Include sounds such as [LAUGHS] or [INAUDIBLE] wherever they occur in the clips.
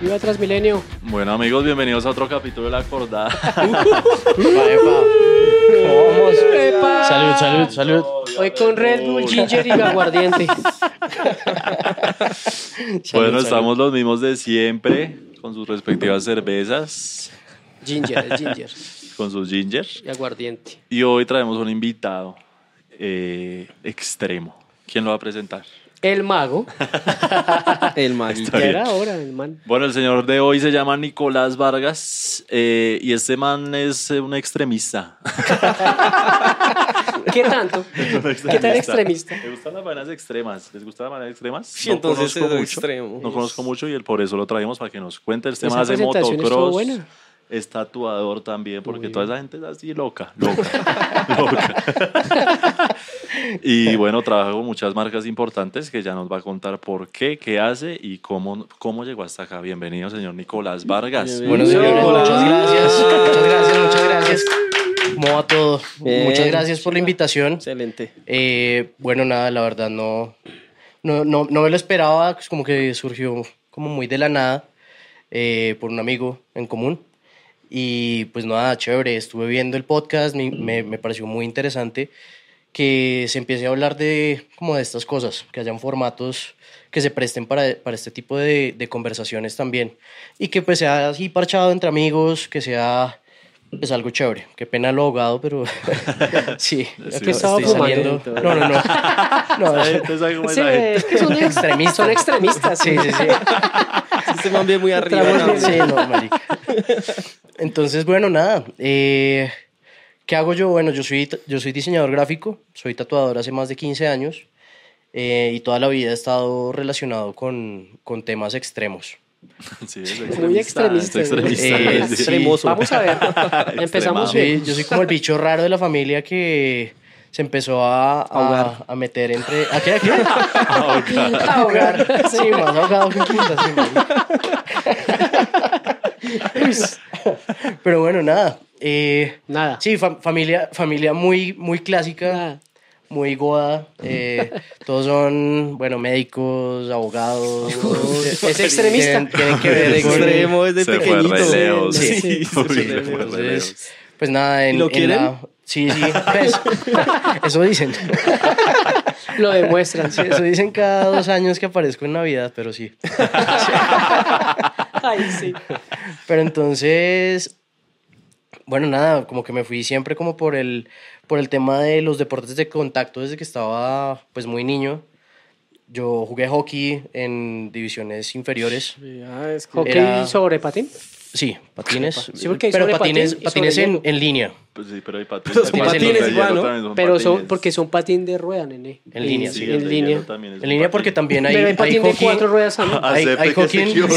Viva Transmilenio. Bueno amigos, bienvenidos a otro capítulo de La Acordada. Vamos. ¡Epa! Salud, salud, salud. Hoy con Red Bull, Ginger y aguardiente. bueno, salud. estamos los mismos de siempre, con sus respectivas cervezas, Ginger, es ginger con sus ginger. y aguardiente. Y hoy traemos un invitado eh, extremo. ¿Quién lo va a presentar? El mago. [LAUGHS] El mago. Ya era hora, el man. Bueno, el señor de hoy se llama Nicolás Vargas eh, y este man es un extremista. [LAUGHS] ¿Qué tanto? [LAUGHS] ¿Qué tan extremista? ¿Le gustan las vainas extremas? ¿Les gustan las vainas extremas? Sí, entonces conozco es mucho. extremo. No conozco mucho y el por eso lo traemos para que nos cuente. Hace presentación estuvo motocross. buena. Es tatuador también, porque toda esa gente es así loca, loca, loca. Y bueno, trabaja con muchas marcas importantes que ya nos va a contar por qué, qué hace y cómo, cómo llegó hasta acá. Bienvenido, señor Nicolás Vargas. Bienvenido. Bueno, señores, Hola. muchas gracias. Muchas gracias, muchas gracias. ¿Cómo va todo? Bien. Muchas gracias por la invitación. Excelente. Eh, bueno, nada, la verdad no, no, no, no me lo esperaba, pues como que surgió como muy de la nada eh, por un amigo en común. Y pues nada, chévere, estuve viendo el podcast, me, me, me pareció muy interesante que se empiece a hablar de como de estas cosas, que hayan formatos que se presten para, para este tipo de, de conversaciones también. Y que pues sea así parchado entre amigos, que sea pues algo chévere. Qué pena lo ahogado, pero [LAUGHS] sí. Sí, que estaba saliendo. No, no, no. [LAUGHS] no es- [LAUGHS] Entonces, ¿sabe cómo es Sí, es que son extremistas. Son extremistas. sí, sí, sí. Este man bien muy arriba. Sí, no, marica. Entonces, bueno, nada. eh, ¿Qué hago yo? Bueno, yo soy, yo soy diseñador gráfico, soy tatuador hace más de 15 años eh, y toda la vida he estado relacionado con, con temas extremos. [LAUGHS] Sí, es Muy extremista. es extremista. Eh, sí. extremoso. Vamos a ver. [LAUGHS] Empezamos Sí, bien. yo soy como el bicho raro de la familia que se empezó a, a, Ahogar. a meter entre... ¿A qué? ¿A qué? A ahogar. Sí, más ahogado que puta, sí. [LAUGHS] [LAUGHS] Pero bueno, nada. eh, Nada. Sí, fa- familia, familia muy, muy clásica, Nada. muy goda. eh, [LAUGHS] todos son, bueno, médicos, abogados. [LAUGHS] Es extremista. Tienen, tienen que ver extremo desde Se fue pequeñito. lejos. Sí, Sí, se fue Entonces, pues nada, en, ¿Y lo en quieren? la- Sí, sí, pues, eso dicen. Lo demuestran. Sí, eso dicen cada dos años que aparezco en Navidad, pero sí. [LAUGHS] Ay, sí. Pero entonces, bueno, nada, como que me fui siempre como por el, por el tema de los deportes de contacto desde que estaba pues muy niño. Yo jugué hockey en divisiones inferiores. Ah, es que- ¿Hockey Era- sobre patín? Sí, patines. Sí, porque hay pero patines, patín patines en, en línea. Pues sí, pero hay patines. Pero son patines de igual, ¿no? son Pero son, patines. porque son patín de rueda, nene. En línea, sí, En línea. En línea porque también hay, Pero hay hay patín de cuatro ruedas también. Hay, hay hockey en-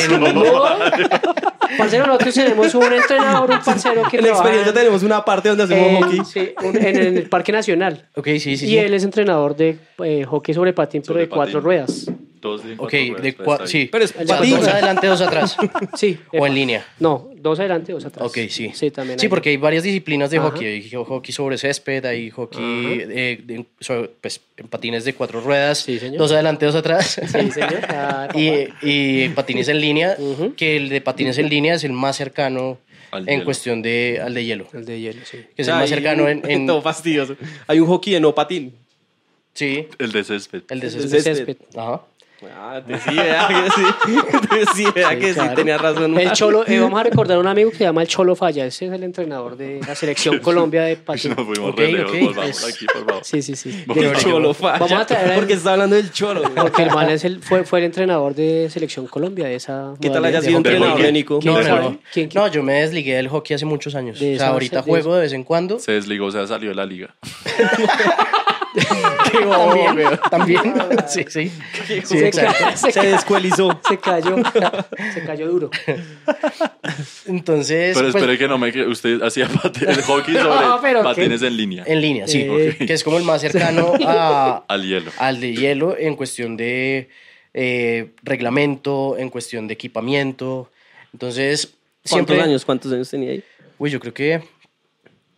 Parcero, nosotros tenemos un entrenador, un parcero que En la experiencia tenemos una parte donde hacemos en- hockey. sí, un- en el Parque Nacional. Ok, sí, sí, y sí. él es entrenador de eh, hockey sobre patín, pero Sobre de cuatro ruedas. Ok, cuatro de pues, cua- está sí. bien. Pero es O sea, patín. dos adelante, dos atrás. [LAUGHS] Sí. o en línea. No, dos adelante, dos atrás. Ok, sí. Sí, también. Sí, hay. porque hay varias disciplinas de Ajá. hockey. Hay hockey sobre césped, hay hockey eh, de- sobre- pues, en patines de cuatro ruedas, Sí, señor. dos adelante, dos atrás. Sí, señor. [LAUGHS] Ah, y, y patines en línea, Ujú. que el de patines en línea es el más cercano Al en hielo. cuestión de al de hielo. El de hielo, sí. Que es O sea, el más hay cercano un- en, en- [LAUGHS] Todo fastidioso. Hay un hockey de no patín. Sí, El de césped. el de El césped. de Césped. Ajá. Ah, te sí, vea que sí. [LAUGHS] Te sí, vea Sí, que sí, tenía razón. El Cholo, eh, vamos a recordar a un amigo que se llama el Cholo Falla. Ese es el entrenador de la selección [LAUGHS] Colombia de patín. Nos fuimos Ok, re lejos, ok. volvamos aquí, por favor. Sí, sí, sí. Vamos De- El cholo falla. Vamos a traer a- Porque está hablando del cholo. güey. Porque el man es el, fue, fue el entrenador de selección Colombia de esa. ¿Qué tal haya sido entrenador de Nico? ¿Quién No, no, no. ¿Quién- quién? No, yo me desligué del hockey hace muchos años. De o sea, esa- ahorita de- juego de vez en cuando. Se desligó, o sea, salió de la liga. [LAUGHS] también, también. Sí, sí. Sí, Se, exacto. [LAUGHS] se, Se descuelizó. se cayó. Se cayó duro. Entonces, Pero pues, espere que no me... Usted hacía el hockey sobre No, pero patines en línea. en línea, sí. Eh, Que es como el más cercano a, Al hielo. al de hielo en cuestión de eh, reglamento, en cuestión de equipamiento. Entonces, ¿Cuántos siempre... años? ¿Cuántos años tenía ahí? Uy, yo creo que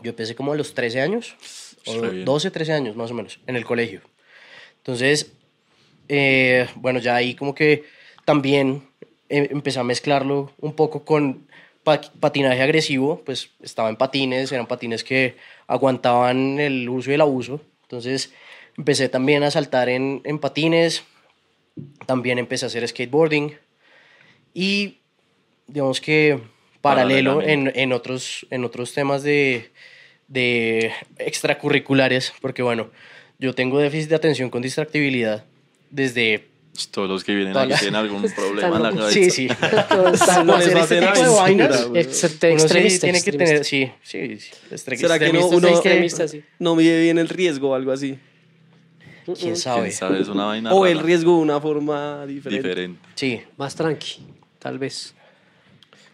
yo empecé como a los 13 años, o Está bien. 12, 13 años más o menos, en el colegio. Entonces, eh, bueno, ya ahí como que también eh, empecé a mezclarlo un poco con pa- patinaje agresivo, pues estaba en patines, eran patines que aguantaban el uso y el abuso. Entonces empecé también a saltar en, en patines, también empecé a hacer skateboarding y digamos que paralelo en, en otros, en otros temas de, de extracurriculares, porque bueno, yo tengo déficit de atención con distractibilidad desde... Todos los que vienen Todas aquí tienen algún [LAUGHS] problema en la cabeza. Sí, sí. [LAUGHS] Todos están mal. hacer este tipo de vainas, güey. Extre- uno sí extremista, tiene que tener, sí, sí, ¿Será que no, extremistas uno sí. no mide bien el riesgo o algo así? quién sabe. ¿Quién sabe? Es una vaina O el riesgo de una forma diferente. diferente. Sí, Más tranqui, tal vez.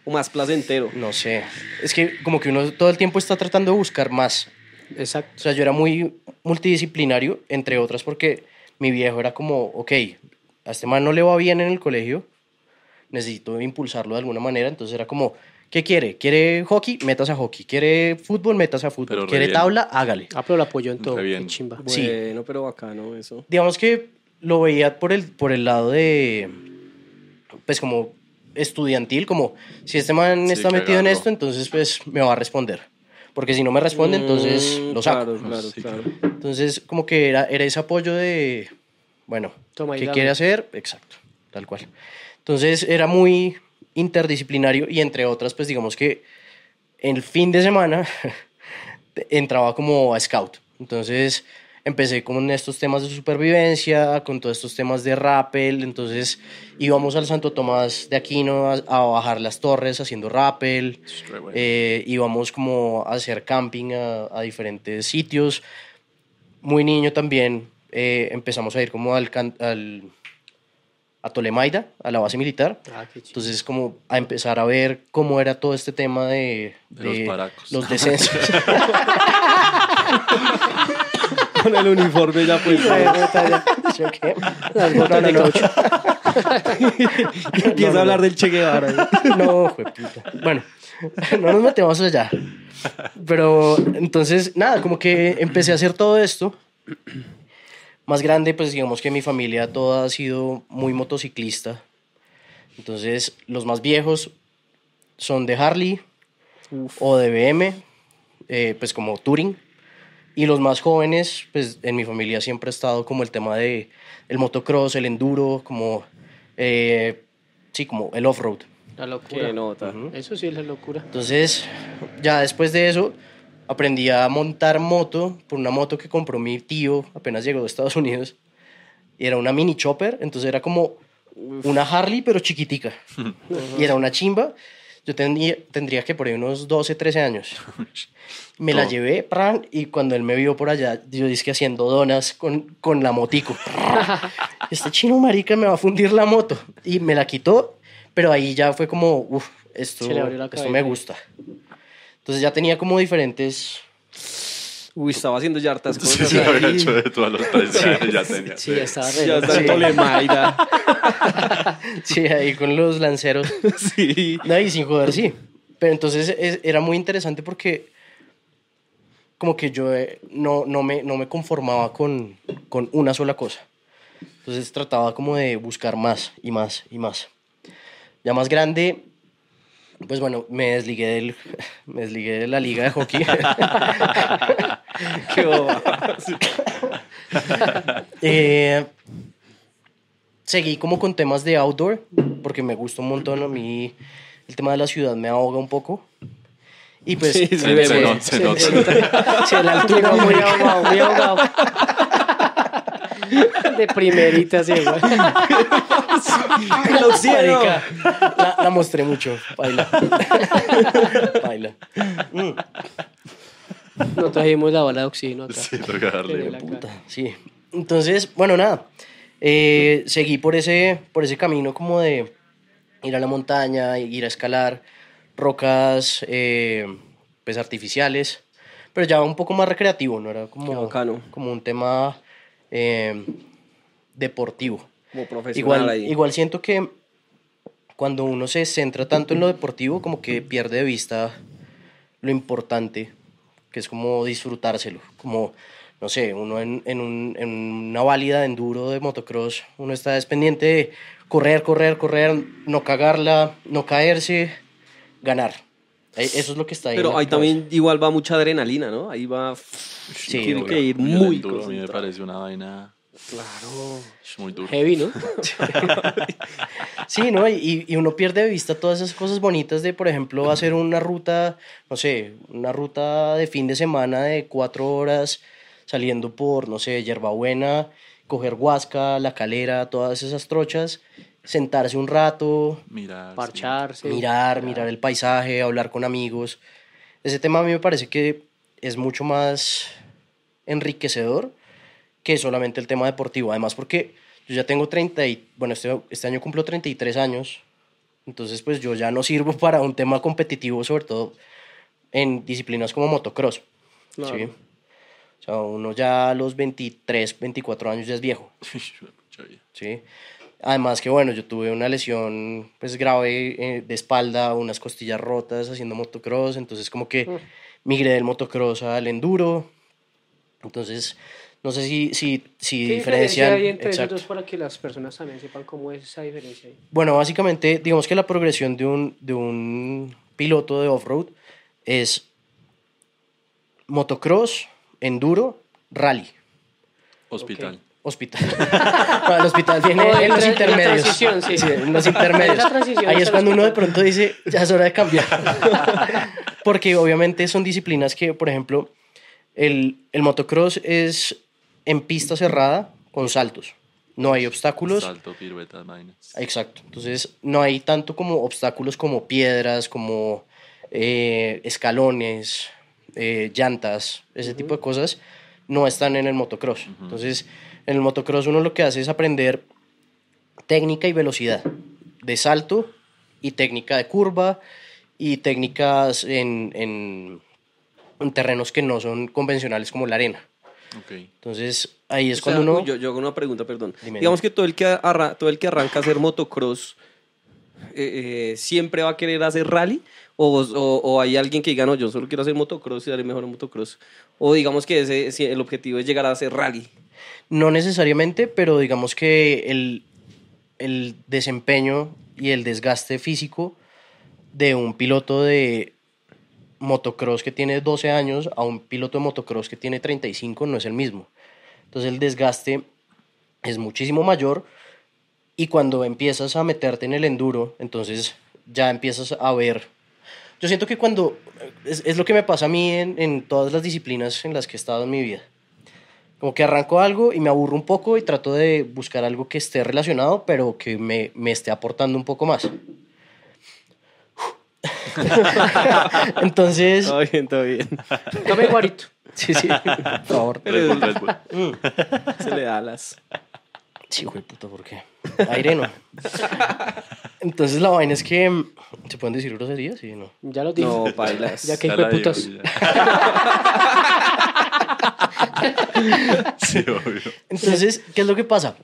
O más placentero. no sé. Es que como que uno todo el tiempo está tratando de buscar más. Exacto. O sea, yo era muy multidisciplinario, entre otras porque mi viejo era como, ok, a este man no le va bien en el colegio, necesito impulsarlo de alguna manera, entonces era como, ¿qué quiere? ¿Quiere hockey? Metas a hockey. ¿Quiere fútbol? Metas a fútbol. Pero re ¿Quiere bien. tabla? Hágale. Ah, pero lo apoyó en todo. Re bien. qué chimba. Sí. Bueno, pero bacano eso. digamos que lo veía por el, por el lado de, pues como estudiantil, como si este man Sí, está metido en esto, entonces pues me va a responder. Porque si no me responde, entonces Mm, lo saco. Claro, claro, Sí, claro. Entonces como que era, era ese apoyo de, bueno, Toma ¿qué quiere hacer? Exacto, tal cual. Entonces era muy interdisciplinario y entre otras, pues digamos que el fin de semana [LAUGHS] entraba como a scout. Entonces empecé con estos temas de supervivencia, con todos estos temas de rappel. Entonces íbamos al Santo Tomás de Aquino a, a bajar las torres haciendo rappel. Bueno. Eh, íbamos como a hacer camping a, a diferentes sitios. Muy niño también eh, empezamos a ir como al, al a Tolemaida, a la base militar. Ah. Entonces, como a empezar a ver cómo era todo este tema de, De los paracos. los descensos. [LAUGHS] [LAUGHS] Con el uniforme ya pues. ¿Sí o qué? Las botas de caucho. [LAUGHS] Empieza a hablar del Che Guevara. No, jueputa. Bueno, no nos metemos allá. Pero entonces, nada, como que empecé a hacer todo esto. Más grande, pues digamos que mi familia toda ha sido muy motociclista. Entonces, los más viejos son de Harley o de BM, eh, pues como Touring. Y los más jóvenes, pues en mi familia siempre ha estado como el tema de el motocross, el enduro, como, eh, sí, como el off-road. La locura. Qué nota. Eso sí es la locura. Entonces, ya después de eso, aprendí a montar moto por una moto que compró mi tío apenas llegó de Estados Unidos. Y era una mini chopper, entonces era como una Harley, pero chiquitica. [LAUGHS] y era una chimba. Yo tendría, tendría que por ahí unos 12, 13 años. Me la llevé, pran, y cuando él me vio por allá, yo dije haciendo donas con, con la motico. [LAUGHS] este chino marica me va a fundir la moto. Y me la quitó, pero ahí ya fue como, uff, esto, esto me gusta. Entonces ya tenía como diferentes... Uy, estaba haciendo ya hartas Sí, cosas. se había hecho de todos los 13 años, ya tenía. Sí, estaba re Ya en Tolemaida. [LAUGHS] Sí, ahí con los lanceros. [LAUGHS] Sí. No, y sin joder, sí. Pero entonces es- era muy interesante porque como que yo eh, no, no, me, no me conformaba con, con una sola cosa. Entonces trataba como de buscar más y más y más. Ya más grande, pues bueno, me desligué, del, [LAUGHS] me desligué de la liga de hockey. Qué boba. [LAUGHS] Eh, seguí como con temas de outdoor, porque me gusta un montón. A mí el tema de la ciudad me ahoga un poco. Y pues, Sí, sí, Se, ve, [LAUGHS] se nota. sí. la altura muy ahogado, muy ahogado. De primerita, sí, güey. La, la mostré mucho, baila. [LAUGHS] baila. No trajimos la bala de oxígeno acá. Sí, toca darle. La cara. Sí. Entonces, bueno, nada. Eh, seguí por ese, por ese camino como de ir a la montaña, ir a escalar rocas eh, pues artificiales, pero ya un poco más recreativo, ¿no? Era como, como un tema eh, deportivo. Como profesional Igual, ahí. igual siento que cuando uno se centra tanto en lo deportivo, como que pierde de vista lo importante, que es como disfrutárselo, como no sé, uno en, en, un- en una válida de enduro de motocross, uno está es pendiente de correr, correr, correr, no cagarla, no caerse, ganar. Eso es lo que está ahí. Pero ahí cabeza. también igual va mucha adrenalina, ¿no? Ahí va... Sí, tiene obvio. que ir muy enduro a mí me parece una vaina Claro. muy dura. Heavy, ¿no? [LAUGHS] Sí, ¿no? Y, y uno pierde de vista todas esas cosas bonitas de, por ejemplo, hacer una ruta, no sé, una ruta de fin de semana de cuatro horas saliendo por, no sé, Yerbabuena, coger Huasca, La Calera, todas esas trochas, sentarse un rato, Mirar. sí. Parcharse. mirar, mirar el paisaje, hablar con amigos. Ese tema a mí me parece que es mucho más enriquecedor que solamente el tema deportivo. Además, porque yo ya tengo 30 y, bueno, este, este año cumplo 33 años, entonces pues yo ya no sirvo [LAUGHS] para un tema competitivo, sobre todo en disciplinas como motocross. Claro. ¿sí? O sea, uno ya a los 23, 24 años ya es viejo. [LAUGHS] ¿sí? Además que bueno, yo tuve una lesión pues grave eh, de espalda, unas costillas rotas haciendo motocross, entonces como que migré del motocross al enduro. Entonces, no sé si, si, si ¿Qué diferencia diferencian... hay entre esos exacto. dos para que las personas también sepan cómo es esa diferencia ahí? Bueno, básicamente, digamos que la progresión de un, de un piloto de off-road es motocross, enduro, rally, Hospital. hospital. [LAUGHS] No, el hospital viene en los intermedios. transición, sí. en los intermedios. Ahí es cuando uno de pronto dice, ya es hora de cambiar. [LAUGHS] Porque obviamente son disciplinas que, por ejemplo, el, el motocross es en pista cerrada con saltos. No hay obstáculos. Salto, piruetas, vainas. Exacto. Entonces, no hay tanto como obstáculos como piedras, como eh, escalones, eh, llantas, ese tipo de cosas, no están en el motocross. Entonces, en el motocross uno lo que hace es aprender técnica y velocidad de salto y técnica de curva y técnicas en, en- en terrenos que no son convencionales como la arena. Entonces, ahí es O sea, cuando uno... yo, yo hago una pregunta, perdón. Dime, Digamos dime. que todo el que, arra- todo el que arranca a hacer motocross eh, eh, siempre va a querer hacer rally o, o- o hay alguien que diga, no, yo solo quiero hacer motocross y daré mejor en motocross. O digamos que ese, el objetivo es llegar a hacer rally. No necesariamente, pero digamos que el, el desempeño y el desgaste físico de un piloto de motocross que tiene 12 años a un piloto de motocross que tiene 35 no es el mismo. Entonces el desgaste es muchísimo mayor y cuando empiezas a meterte en el enduro, entonces ya empiezas a ver... Yo siento que cuando... Es, lo que me pasa a mí en, en todas las disciplinas en las que he estado en mi vida. Como que arranco algo y me aburro un poco y trato de buscar algo que esté relacionado, pero que me, me esté aportando un poco más. [LAUGHS] Entonces, Todo bien, todo bien. Tome guarito. sí, sí, [LAUGHS] por favor. Red Bull, Red Bull. Se le da alas. Sí, güey, puta, ¿por qué? Aire no. Entonces la vaina es que... mm, ¿Se pueden decir groserías? Sí, no. Ya lo dijo. No, bailas. Ya que hijo de putas. [LAUGHS] Sí, obvio. Entonces, ¿qué es lo que pasa?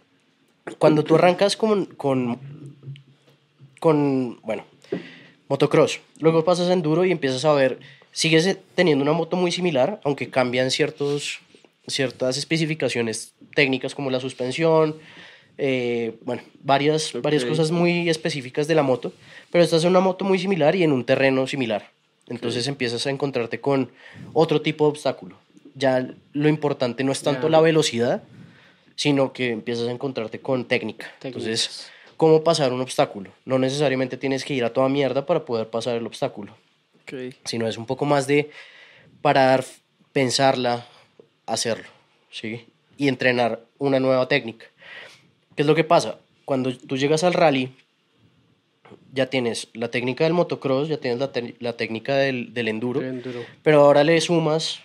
Cuando tú arrancas con, con, con, bueno, motocross, luego pasas a enduro y empiezas a ver, sigues teniendo una moto muy similar, aunque cambian ciertos, ciertas especificaciones técnicas como la suspensión, eh, bueno, varias, cosas muy específicas de la moto, pero estás en una moto muy similar y en un terreno similar. Entonces empiezas a encontrarte con otro tipo de obstáculo. Ya lo importante no es tanto la velocidad, sino que empiezas a encontrarte con técnica. Técnicas. Entonces, ¿cómo pasar un obstáculo? No necesariamente tienes que ir a toda mierda para poder pasar el obstáculo, Ok. sino es un poco más de parar, pensarla, hacerlo, ¿sí? Y entrenar una nueva técnica. ¿Qué es lo que pasa? Cuando tú llegas al rally, ya tienes la técnica del motocross, ya tienes la, la técnica del, del enduro, enduro. pero ahora le sumas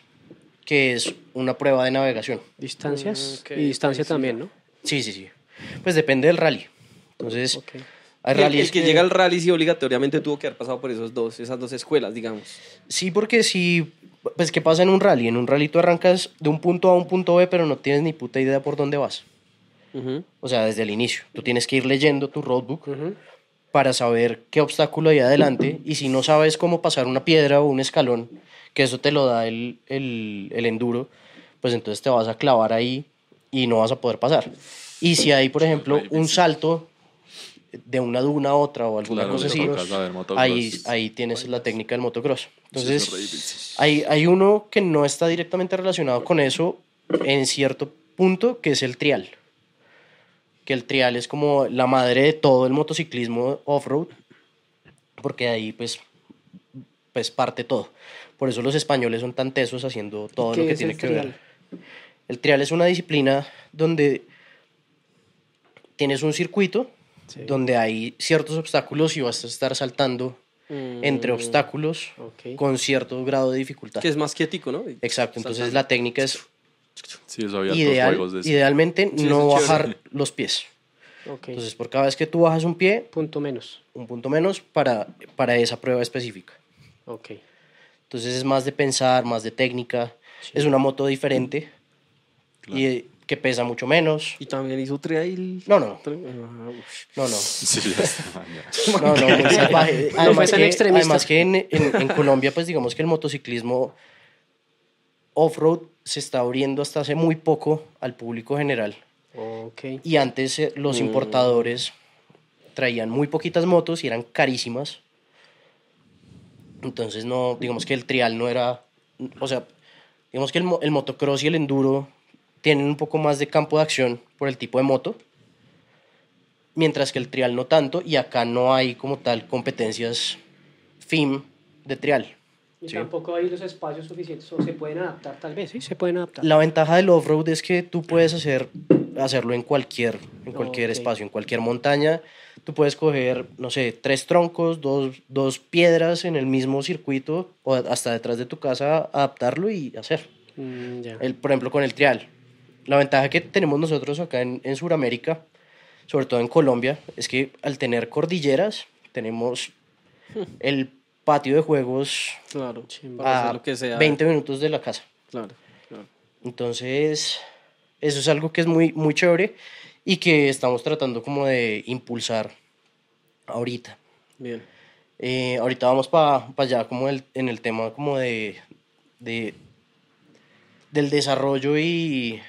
que es una prueba de navegación. Distancias Mm, ok, y distancia sí, también, ¿no? Sí, sí, sí. Pues depende del rally. Entonces, Ok. hay El, rallies el que, llega al rally sí obligatoriamente tuvo que haber pasado por esos dos, esas dos escuelas, digamos. Sí, porque si... Pues, ¿qué pasa en un rally? En un rally tú arrancas de un punto A a un punto B, pero no tienes ni puta idea por dónde vas. Ujú. O sea, desde el inicio. Tú tienes que ir leyendo tu roadbook Ujú. para saber qué obstáculo hay adelante. Y si no sabes cómo pasar una piedra o un escalón, que eso te lo da el, el, el enduro, pues entonces te vas a clavar ahí y no vas a poder pasar. Y si hay, por ejemplo, un salto de una duna a otra o alguna Claro, cosa así, ahí, ahí tienes la técnica del motocross. Entonces, hay, hay uno que no está directamente relacionado con eso en cierto punto, que es el trial. Que el trial es como la madre de todo el motociclismo off-road, porque ahí pues, pues parte todo. Por eso los españoles son tan tesos haciendo todo ¿Qué lo que tiene que trial? ver. El trial es una disciplina donde tienes un circuito Sí. donde hay ciertos obstáculos y vas a estar saltando entre Mm, obstáculos ok. con cierto grado de dificultad. Que es más quietico, ¿no? Exacto, entonces Saltando. la técnica es Sí, eso había ideal, juegos de eso. idealmente Sí, no bajar chévere. los pies. Ok. Entonces, por cada vez que tú bajas un pie, Punto menos. un punto menos para, para esa prueba específica. Ok. Entonces es más de pensar, más de técnica. Es una moto diferente y eh, que pesa mucho menos. Y también hizo trail. No, no, ah, no, no. [LAUGHS] Sí. [LAUGHS] No, no, muy salvaje. fue Además tan que, además que en, en- en Colombia, pues digamos que el motociclismo off-road se está abriendo hasta hace muy poco al público general. Ok. Y antes eh, los importadores traían muy poquitas motos y eran carísimas. Entonces no, digamos que el trial no era, o sea, digamos que el, el motocross y el enduro tienen un poco más de campo de acción por el tipo de moto, mientras que el trial no tanto y acá no hay como tal competencias FIM de trial. Y Sí. tampoco hay los espacios suficientes o se pueden adaptar, tal vez, sí, se pueden adaptar. La ventaja del off-road es que tú puedes hacer, hacerlo en cualquier, en cualquier Ok. espacio, en cualquier montaña. Tú puedes coger, no sé, tres troncos, dos, dos piedras en el mismo circuito o hasta detrás de tu casa, adaptarlo y hacer. Mm, ya. El, por ejemplo, con el trial. La ventaja que tenemos nosotros acá en, en Sudamérica, sobre todo en Colombia, es que al tener cordilleras, tenemos el patio de juegos Claro. A hacer lo que sea. 20 minutos de la casa. Claro. claro. Entonces, eso es algo que es muy, muy chévere y que estamos tratando como de impulsar ahorita. Bien. Eh, ahorita vamos para allá como el- en el tema como de, de del desarrollo y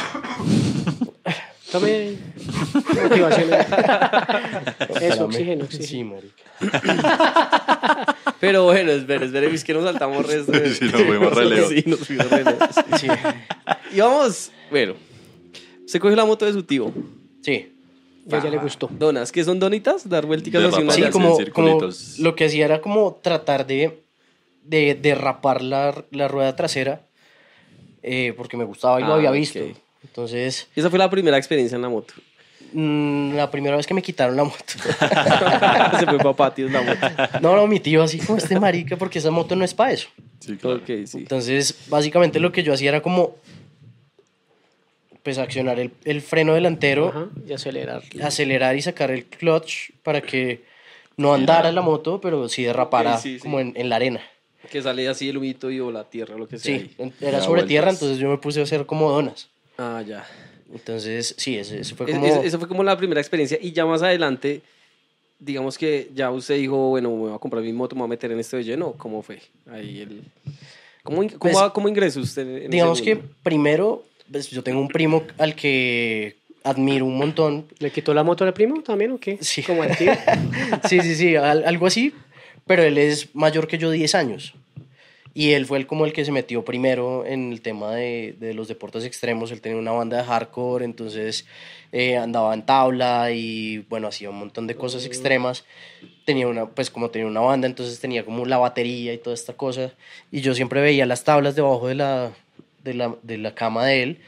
[COUGHS] Tome motivación. [LAUGHS] Eso, Espérame. oxígeno, Sí, oxígeno. marica. [COUGHS] Pero bueno, espere, espere, es que nos saltamos [LAUGHS] resto. de- Sí, nos fuimos [LAUGHS] re lejos. Sí, nos fuimos re lejos. Sí, Y vamos, bueno. Se cogió la moto de su tío. sí. Ya, ya le gustó. Donas, ¿qué son donitas? Dar vuelticas De así. Sí, como, como circulitos. lo que hacía era como tratar de, de, de rapar la, la rueda trasera eh, porque me gustaba y lo Ah, había visto. Entonces, Esa fue la primera experiencia en la moto. mm, la primera vez que me quitaron la moto. [LAUGHS] Se fue para patios la moto. No, no, mi tío así como este marica porque esa moto no es para eso. Sí, claro. Ok, sí. Entonces, básicamente lo que yo hacía era como pues accionar el, el freno delantero, Ajá, y acelerar. acelerar y sacar el clutch para que no andara la moto, pero sí derrapara Ok, sí, sí. como en, en la arena. Que salía así el humito y o la tierra, lo que sea. Sí, ahí. era sobre tierra, vueltas. entonces yo me puse a hacer como donas. Ah, ya. Entonces, sí, ese, ese fue Es- como... es- esa fue como la primera experiencia. Y ya más adelante, digamos que ya usted dijo, bueno, me voy a comprar mi moto, me voy a meter en esto de lleno. ¿Cómo fue? Ahí el... ¿Cómo, in- Pues, cómo, cómo ingresó usted? en ese digamos que primero, pues, yo tengo un primo al que admiro un montón. ¿Le quitó la moto al primo también o qué? Sí. Como al tío. [LAUGHS] sí, sí, sí, al- algo así, pero él es mayor que yo 10 años. Y él fue el, como el que se metió primero en el tema de, de los deportes extremos. Él tenía una banda de hardcore, entonces eh, andaba en tabla y bueno, hacía un montón de cosas extremas. Tenía una, pues como tenía una banda, entonces tenía como la batería y toda esta cosa. Y yo siempre veía las tablas debajo de la, de la, de la cama de él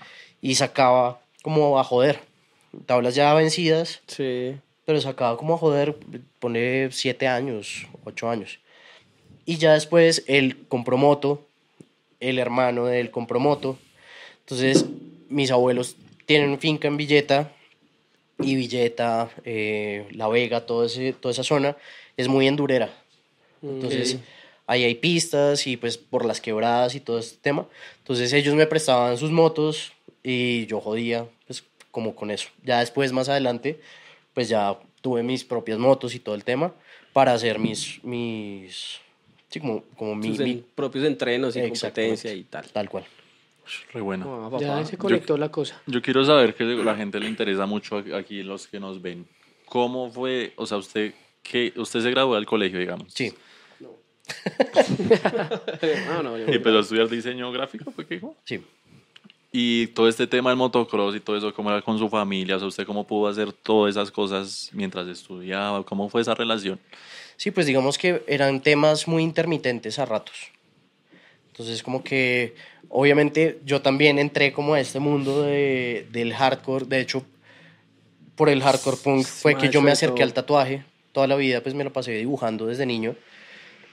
y sacaba como a joder. Tablas ya vencidas, Sí. pero sacaba como a joder, pone siete años, ocho años. Y ya después él compró moto, el hermano de él compró moto. Entonces, mis abuelos tienen finca en Villeta, y Villeta, eh, La Vega, todo ese, toda esa zona, es muy endurera. Entonces, ahí hay pistas y pues por las quebradas y todo este tema. Entonces, ellos me prestaban sus motos y yo jodía, pues como con eso. Ya después, más adelante, pues ya tuve mis propias motos y todo el tema para hacer mis, mis, sí, como, como mi, Sus mi- propios entrenos y competencia y tal. tal cual. Re bueno. Ah. Ya se conectó la cosa. Yo quiero saber que la gente le interesa mucho aquí los que nos ven. ¿Cómo fue, o sea, usted que usted se graduó del colegio, digamos? Sí. No, [LAUGHS] no, yo- Y empezó a estudiar diseño gráfico, ¿fue que dijo? Sí. Y todo este tema del motocross y todo eso, ¿cómo era con su familia? O sea, ¿usted cómo pudo hacer todas esas cosas mientras estudiaba? ¿Cómo fue esa relación? Sí, pues digamos que eran temas muy intermitentes a ratos. Entonces, como que obviamente yo también entré como a este mundo de, del hardcore. De hecho, por el hardcore punk fue que yo me acerqué al tatuaje. Toda la vida pues me lo pasé dibujando desde niño.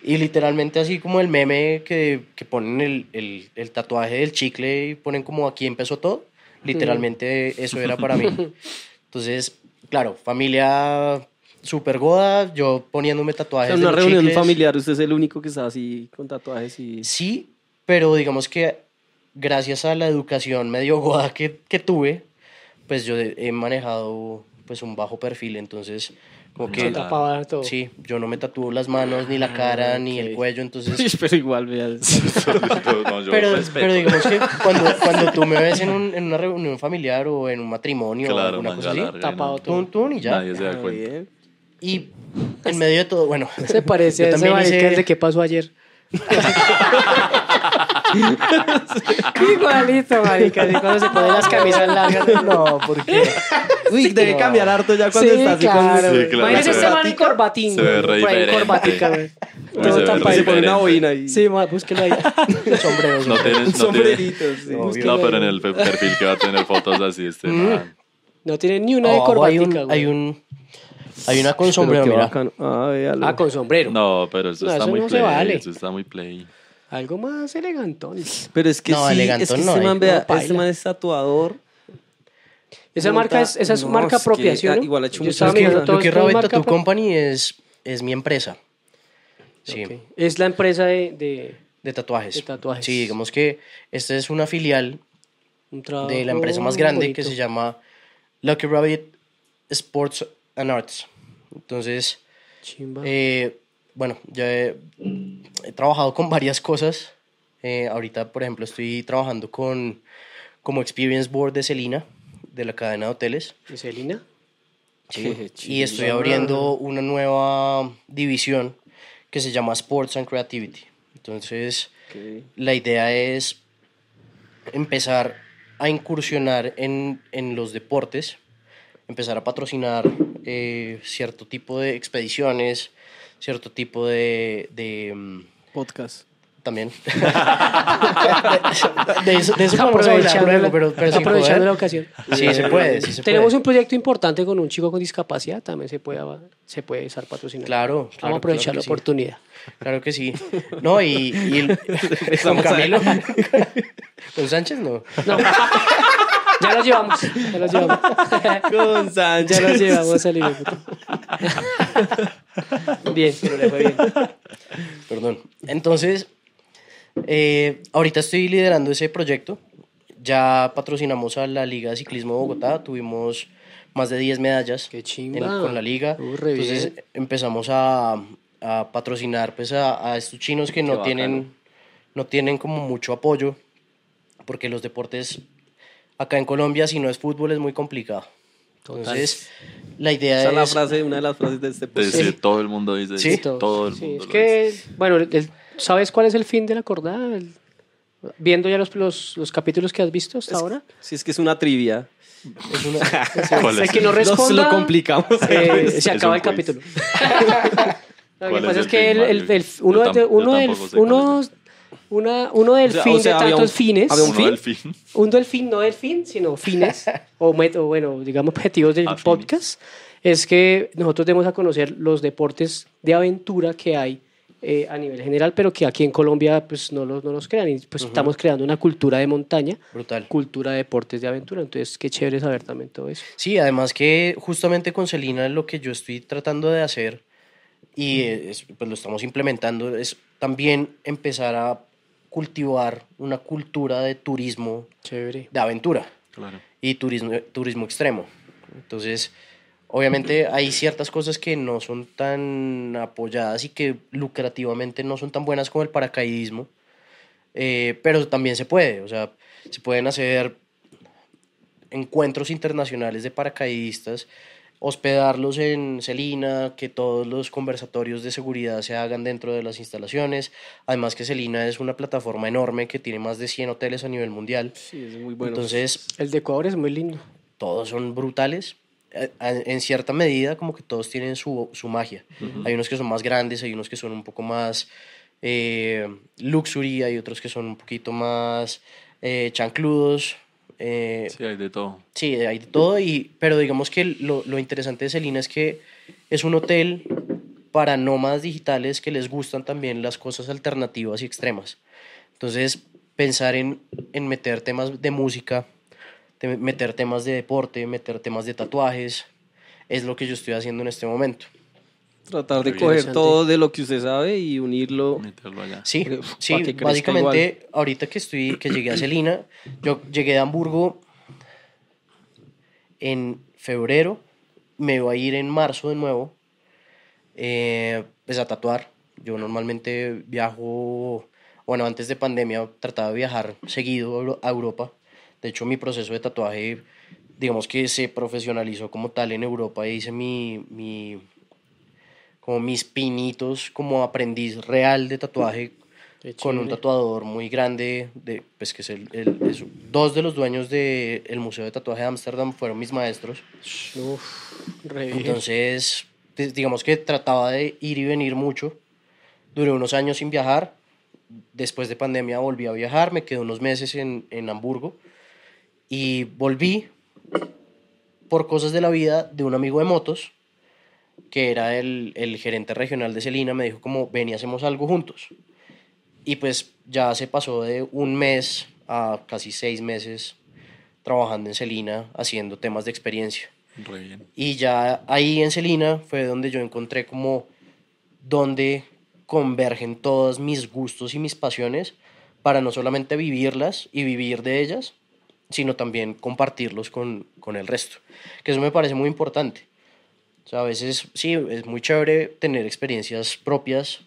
Y literalmente así como el meme que, que ponen el, el, el tatuaje del chicle y ponen como aquí empezó todo. Literalmente eso era para mí. [LAUGHS] Entonces, claro, familia super goda, yo poniéndome O tatuajes. sea, en de una los reunión chicles. familiar, usted es el único que está así con tatuajes y... Sí, pero digamos que gracias a la educación medio goda que, que tuve, pues yo he manejado pues un bajo perfil, entonces como Se que tapaba todo. sí, yo no me tatúo las manos, ni la cara, ni el cuello, entonces [LAUGHS] Pero igual, vea. [LAUGHS] No, pero, pero digamos que cuando, cuando tú me ves en, un- en una reunión familiar o en un matrimonio o Claro, alguna manga cosa así, tapado todo. tun, tun, y ya. Nadie se da Ah, cuenta. bien. Y en medio de todo, bueno, Se parece [LAUGHS] a ese hice- de qué pasó ayer. [LAUGHS] [LAUGHS] Igualito, marica, así cuando se ponen las camisas largas. no, porque Uy, debe No. cambiar harto ya cuando sí, está así claro. con... Sí, claro, Imagínese se este ve- man en corbatín. se ve re por ahí en diferente. corbatica, güey. Todo tapadito. Se pone una boina ahí. Sí, ma, búsquelo ahí. sombreros. No tienes, no Sombreritos, sí. No, pero en el pe- perfil que va a tener fotos así, este man. No tiene ni una de corbatica, un, güey. hay un hay una con sombrero, mira. Ah. Ah, con sombrero. No, pero eso No, está eso muy no se play. vale. Eso está muy play. Algo más elegantón. Pero es que No, sí, elegantón es que no este man, vea, paila. este man es tatuador. Esa Monta- marca es, esa es No, marca es que, apropiación. ah, ¿no? igual ha hecho muchas que, cosas. lo que es Tattoo pro- Company es, es mi empresa. Sí. Es la empresa de, de de tatuajes. De tatuajes. Sí, digamos que esta es una filial un de la empresa más grande que se llama Lucky Rabbit Sports and Arts. Entonces. Eh, bueno, ya he, he trabajado con [LAUGHS] varias cosas. Eh, ahorita, por ejemplo, estoy trabajando con como Experience Board de Celina, de la cadena de hoteles. ¿Y Celina? Qué Y estoy abriendo una nueva división que se llama Sports and Creativity. Entonces, la idea es empezar a incursionar en, en los deportes, empezar a patrocinar eh, cierto tipo de expediciones, cierto tipo de... de, mm, Podcast. también. [LAUGHS] de, eso, de eso podemos hablar luego, la, pero, pero sin aprovechando la ocasión. Sí, se puede, sí se Tenemos puede. un proyecto importante con un chico con discapacidad, también se puede, se puede estar patrocinando. Claro, Vamos claro, a aprovechar claro la sí. oportunidad. Claro que sí. No, y, y el- con Camilo. [LAUGHS] con Sánchez no. No. Ya los llevamos. Ya los llevamos. [LAUGHS] Con ya Sánchez. los llevamos al. Bien, pero le fue bien. Perdón. Entonces, eh, ahorita estoy liderando ese proyecto. Ya patrocinamos a la Liga de Ciclismo de Bogotá. Tuvimos más de 10 medallas Qué en- con la liga. Uh, Entonces bien. empezamos a, a patrocinar pues, a, a estos chinos que no bacano. tienen, no tienen como mucho apoyo. Porque los deportes acá en Colombia, si no es fútbol, es muy complicado. Entonces, la idea Esa es la es... frase, una de las frases de este De- podcast. de- todo el mundo dice Sí. todo el Sí, mundo es que, dice. bueno, el- el- ¿sabes cuál es el fin de la acordada? El- viendo ya los, los, los capítulos que has visto hasta ahora. Si es que es una trivia. es una- [LAUGHS] ¿Cuál El es? que no Nos responda, lo complicamos. eh, [LAUGHS] Es se acaba el quiz. capítulo. [LAUGHS] Lo ¿Cuál que es pasa el es que el, el- el- uno, de- uno uno, una, uno del O sea, fin o sea, de había tantos un- fines. había un fin? del fin. Un delfín, no delfín, sino fines, [LAUGHS] o, met- o bueno, digamos, objetivos del Afines. podcast, es que nosotros demos a conocer los deportes de aventura que hay eh, a nivel general, pero que aquí en Colombia pues no los, no los crean. Y pues estamos creando una cultura de montaña, Brutal. cultura de deportes de aventura. Entonces, qué chévere saber también todo eso. Sí, además que justamente con Celina lo que yo estoy tratando de hacer y es- pues lo estamos implementando es también empezar a cultivar una cultura de turismo Chévere. de aventura Claro. y turismo, turismo extremo. Entonces, obviamente hay ciertas cosas que no son tan apoyadas y que lucrativamente no son tan buenas como el paracaidismo, eh, pero también se puede. O sea, Se pueden hacer encuentros internacionales de paracaidistas, hospedarlos en Celina, que todos los conversatorios de seguridad se hagan dentro de las instalaciones. Además que Celina es una plataforma enorme que tiene más de 100 hoteles a nivel mundial. Sí, es muy bueno. Entonces, El de Ecuador es muy lindo. todos son brutales. Eh, eh, En cierta medida, como que todos tienen su, su magia. Hay unos que son más grandes, hay unos que son un poco más eh, luxury, hay otros que son un poquito más eh, chancludos. Eh, Sí, hay de todo. Sí, hay de todo, y, pero digamos que lo, lo interesante de Celina es que es un hotel para nómadas digitales que les gustan también las cosas alternativas y extremas. Entonces, pensar en, en meter temas de música, de meter temas de deporte, meter temas de tatuajes, es lo que yo estoy haciendo en este momento. Tratar de coger todo de lo que usted sabe y unirlo. Meterlo allá. Sí, Porque, sí, que básicamente ahorita que estoy, que llegué a Celina, yo llegué de Hamburgo en febrero, me voy a ir en marzo de nuevo, eh, pues a tatuar. Yo normalmente viajo, bueno, antes de pandemia trataba de viajar seguido a Euro- a Europa. De hecho, mi proceso de tatuaje, digamos que se profesionalizó como tal en Europa y hice mi, mi como mis pinitos como aprendiz real de tatuaje con un tatuador muy grande, de, pues que es el, el- es- dos de los dueños del Museo de Tatuaje de Ámsterdam fueron mis maestros. Uf, re bien. Entonces, di- digamos que trataba de ir y venir mucho. Duré unos años sin viajar. Después de pandemia volví a viajar, me quedé unos meses en, en Hamburgo y volví por cosas de la vida de un amigo de motos que era el, el gerente regional de Celina, me dijo como ven y hacemos algo juntos. Y pues ya se pasó de un mes a casi seis meses trabajando en Celina haciendo temas de experiencia. Bien. Y ya ahí en Celina fue donde yo encontré como donde convergen todos mis gustos y mis pasiones para no solamente vivirlas y vivir de ellas, sino también compartirlos con, con el resto. Que eso me parece muy importante. O sea, a veces sí, es muy chévere tener experiencias propias,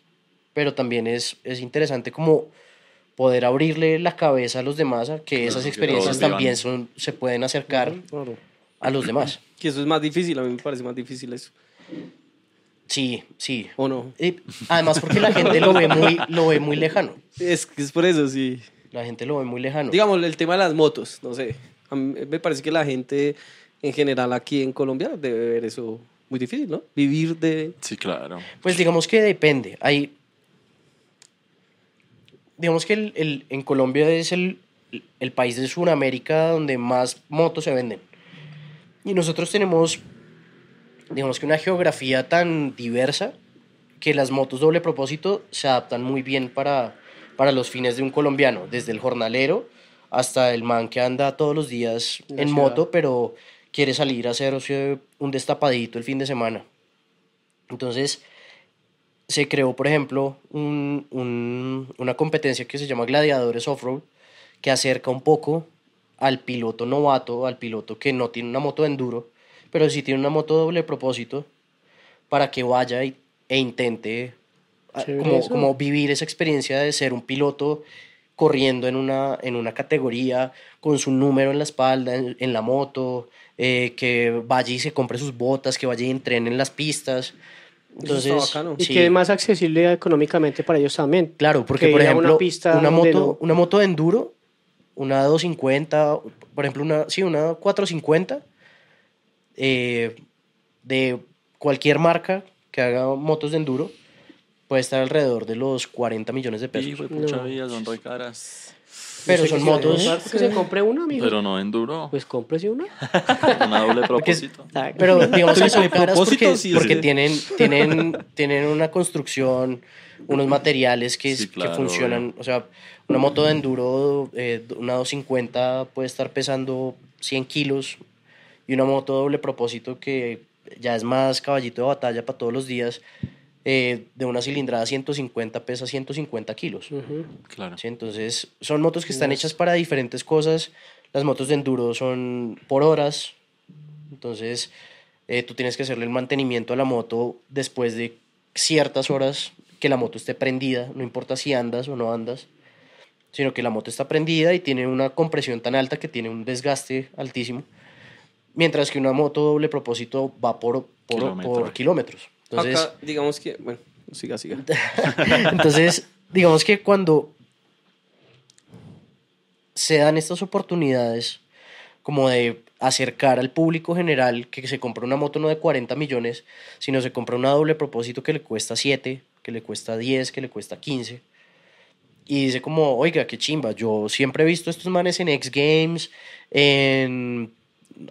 pero también es, es interesante como poder abrirle la cabeza a los demás a que Claro, esas experiencias también son, se pueden acercar Claro. a los demás. [CLEARS THROAT] Que eso es más difícil, a mí me parece más difícil eso. Sí, sí. ¿O no? Y además porque la gente lo ve muy, lo ve muy lejano. Es, es por eso, sí. La gente lo ve muy lejano. Digamos, el tema de las motos, no sé. A mí me parece que la gente en general aquí en Colombia debe ver eso muy difícil, ¿no? Vivir de... Sí, claro. Pues digamos que depende. Hay, digamos que el, el- en Colombia es el, el país de Sudamérica donde más motos se venden. Y nosotros tenemos, digamos que una geografía tan diversa que las motos doble propósito se adaptan muy bien para, para los fines de un colombiano, desde el jornalero hasta el man que anda todos los días En la en ciudad. moto, pero quiere salir a hacer un destapadito el fin de semana. Entonces, se creó, por ejemplo, un- un- una competencia que se llama Gladiadores Offroad, que acerca un poco al piloto novato, al piloto que no tiene una moto de enduro, pero sí tiene una moto doble propósito, para que vaya y- e intente a- Chévere como, vivir esa experiencia de ser un piloto corriendo en una, en una categoría, con su número en la espalda, en, en la moto, eh, que vaya y se compre sus botas, que vaya y entrene en las pistas. Entonces, está bacano. Y sí. que es más accesible económicamente para ellos también. Claro, porque Que por ejemplo, una pista moto, no- una moto de enduro, una 250, por ejemplo, una, sí, una 450, eh, de cualquier marca que haga motos de enduro, puede estar alrededor de los 40 millones de pesos. Pucha No. vida, son re caras. Pero son motos, Que se compre una, mijo. Pero no enduro. Pues cómprese una. [LAUGHS] Una doble Porque es- propósito. pero digamos que son caras propósito, porque, sí, porque sí. tienen, [LAUGHS] tienen, tienen una construcción, unos materiales que, Sí, que claro, funcionan. O sea, una moto de enduro, eh, una 250 puede estar pesando 100 kilos y una moto doble propósito que ya es más caballito de batalla para todos los días, eh, de una cilindrada 150 pesa 150 kilos. Ujú. Claro. ¿sí? Entonces, son motos que están hechas para diferentes cosas. Las motos de enduro son por horas. Entonces, eh, tú tienes que hacerle el mantenimiento a la moto después de ciertas horas que la moto esté prendida, no importa si andas o no andas. sino que la moto está prendida y tiene una compresión tan alta que tiene un desgaste altísimo, mientras que una moto doble propósito va por, por, Kilómetro. por kilómetros. Entonces, Acá, digamos que, bueno, siga, siga. [LAUGHS] entonces, digamos que cuando se dan estas oportunidades como de acercar al público general que se compra una moto no de 40 millones, sino se compra una doble propósito que le cuesta 7, que le cuesta 10, que le cuesta 15. Y dice como, oiga, qué chimba, yo siempre he visto estos manes en X Games, en,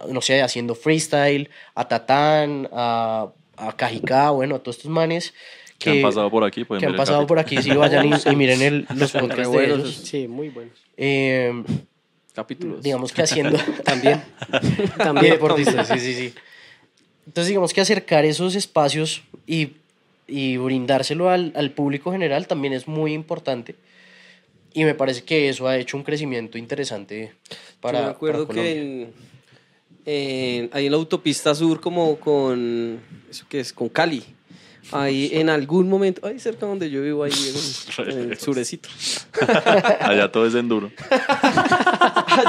no sé, haciendo freestyle, a Tatán, a, a Cajicá, bueno, a todos estos manes Que han pasado por aquí, pueden que han pasado por aquí, sí, vayan y, y [LAUGHS] miren el, los podcasts de ellos. Sí, muy buenos. Eh, Capítulos. digamos que haciendo [LAUGHS] También. [LAUGHS] También. deportistas, sí, sí, sí. Entonces, digamos que acercar esos espacios y, y brindárselo al, al público general también es muy importante. Y me parece que eso ha hecho un crecimiento interesante para. Yo me acuerdo para Colombia. que en, en- ahí en la autopista sur, como con. ¿Eso qué es? Con Cali. Ahí en algún momento. Ahí cerca donde yo vivo, ahí en, en el surecito. [LAUGHS] Allá todo es enduro.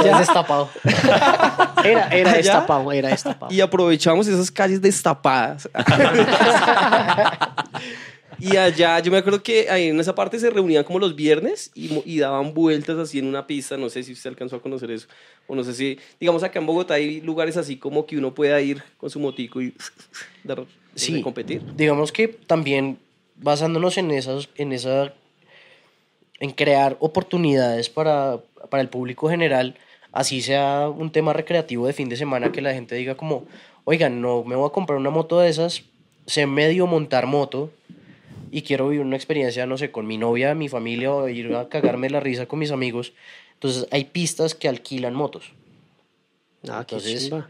Ya es destapado. Era, era Allá. destapado, era destapado. Y aprovechamos esas calles destapadas. [LAUGHS] y allá, yo me acuerdo que ahí en esa parte se reunían como los viernes y, y daban vueltas así en una pista. No sé si usted alcanzó a conocer eso. O no sé si, digamos, acá en Bogotá hay lugares así como que uno pueda ir con su motico y [LAUGHS] dar, Sí. competir. digamos que también basándonos en esas, en esa, en crear oportunidades para, para el público general, así sea un tema recreativo de fin de semana que la gente diga como, oigan, no me voy a comprar una moto de esas, sé medio montar moto y quiero vivir una experiencia, no sé, con mi novia, mi familia o ir a cagarme la risa con mis amigos. Entonces hay pistas que alquilan motos. Ah, qué Entonces, chimba.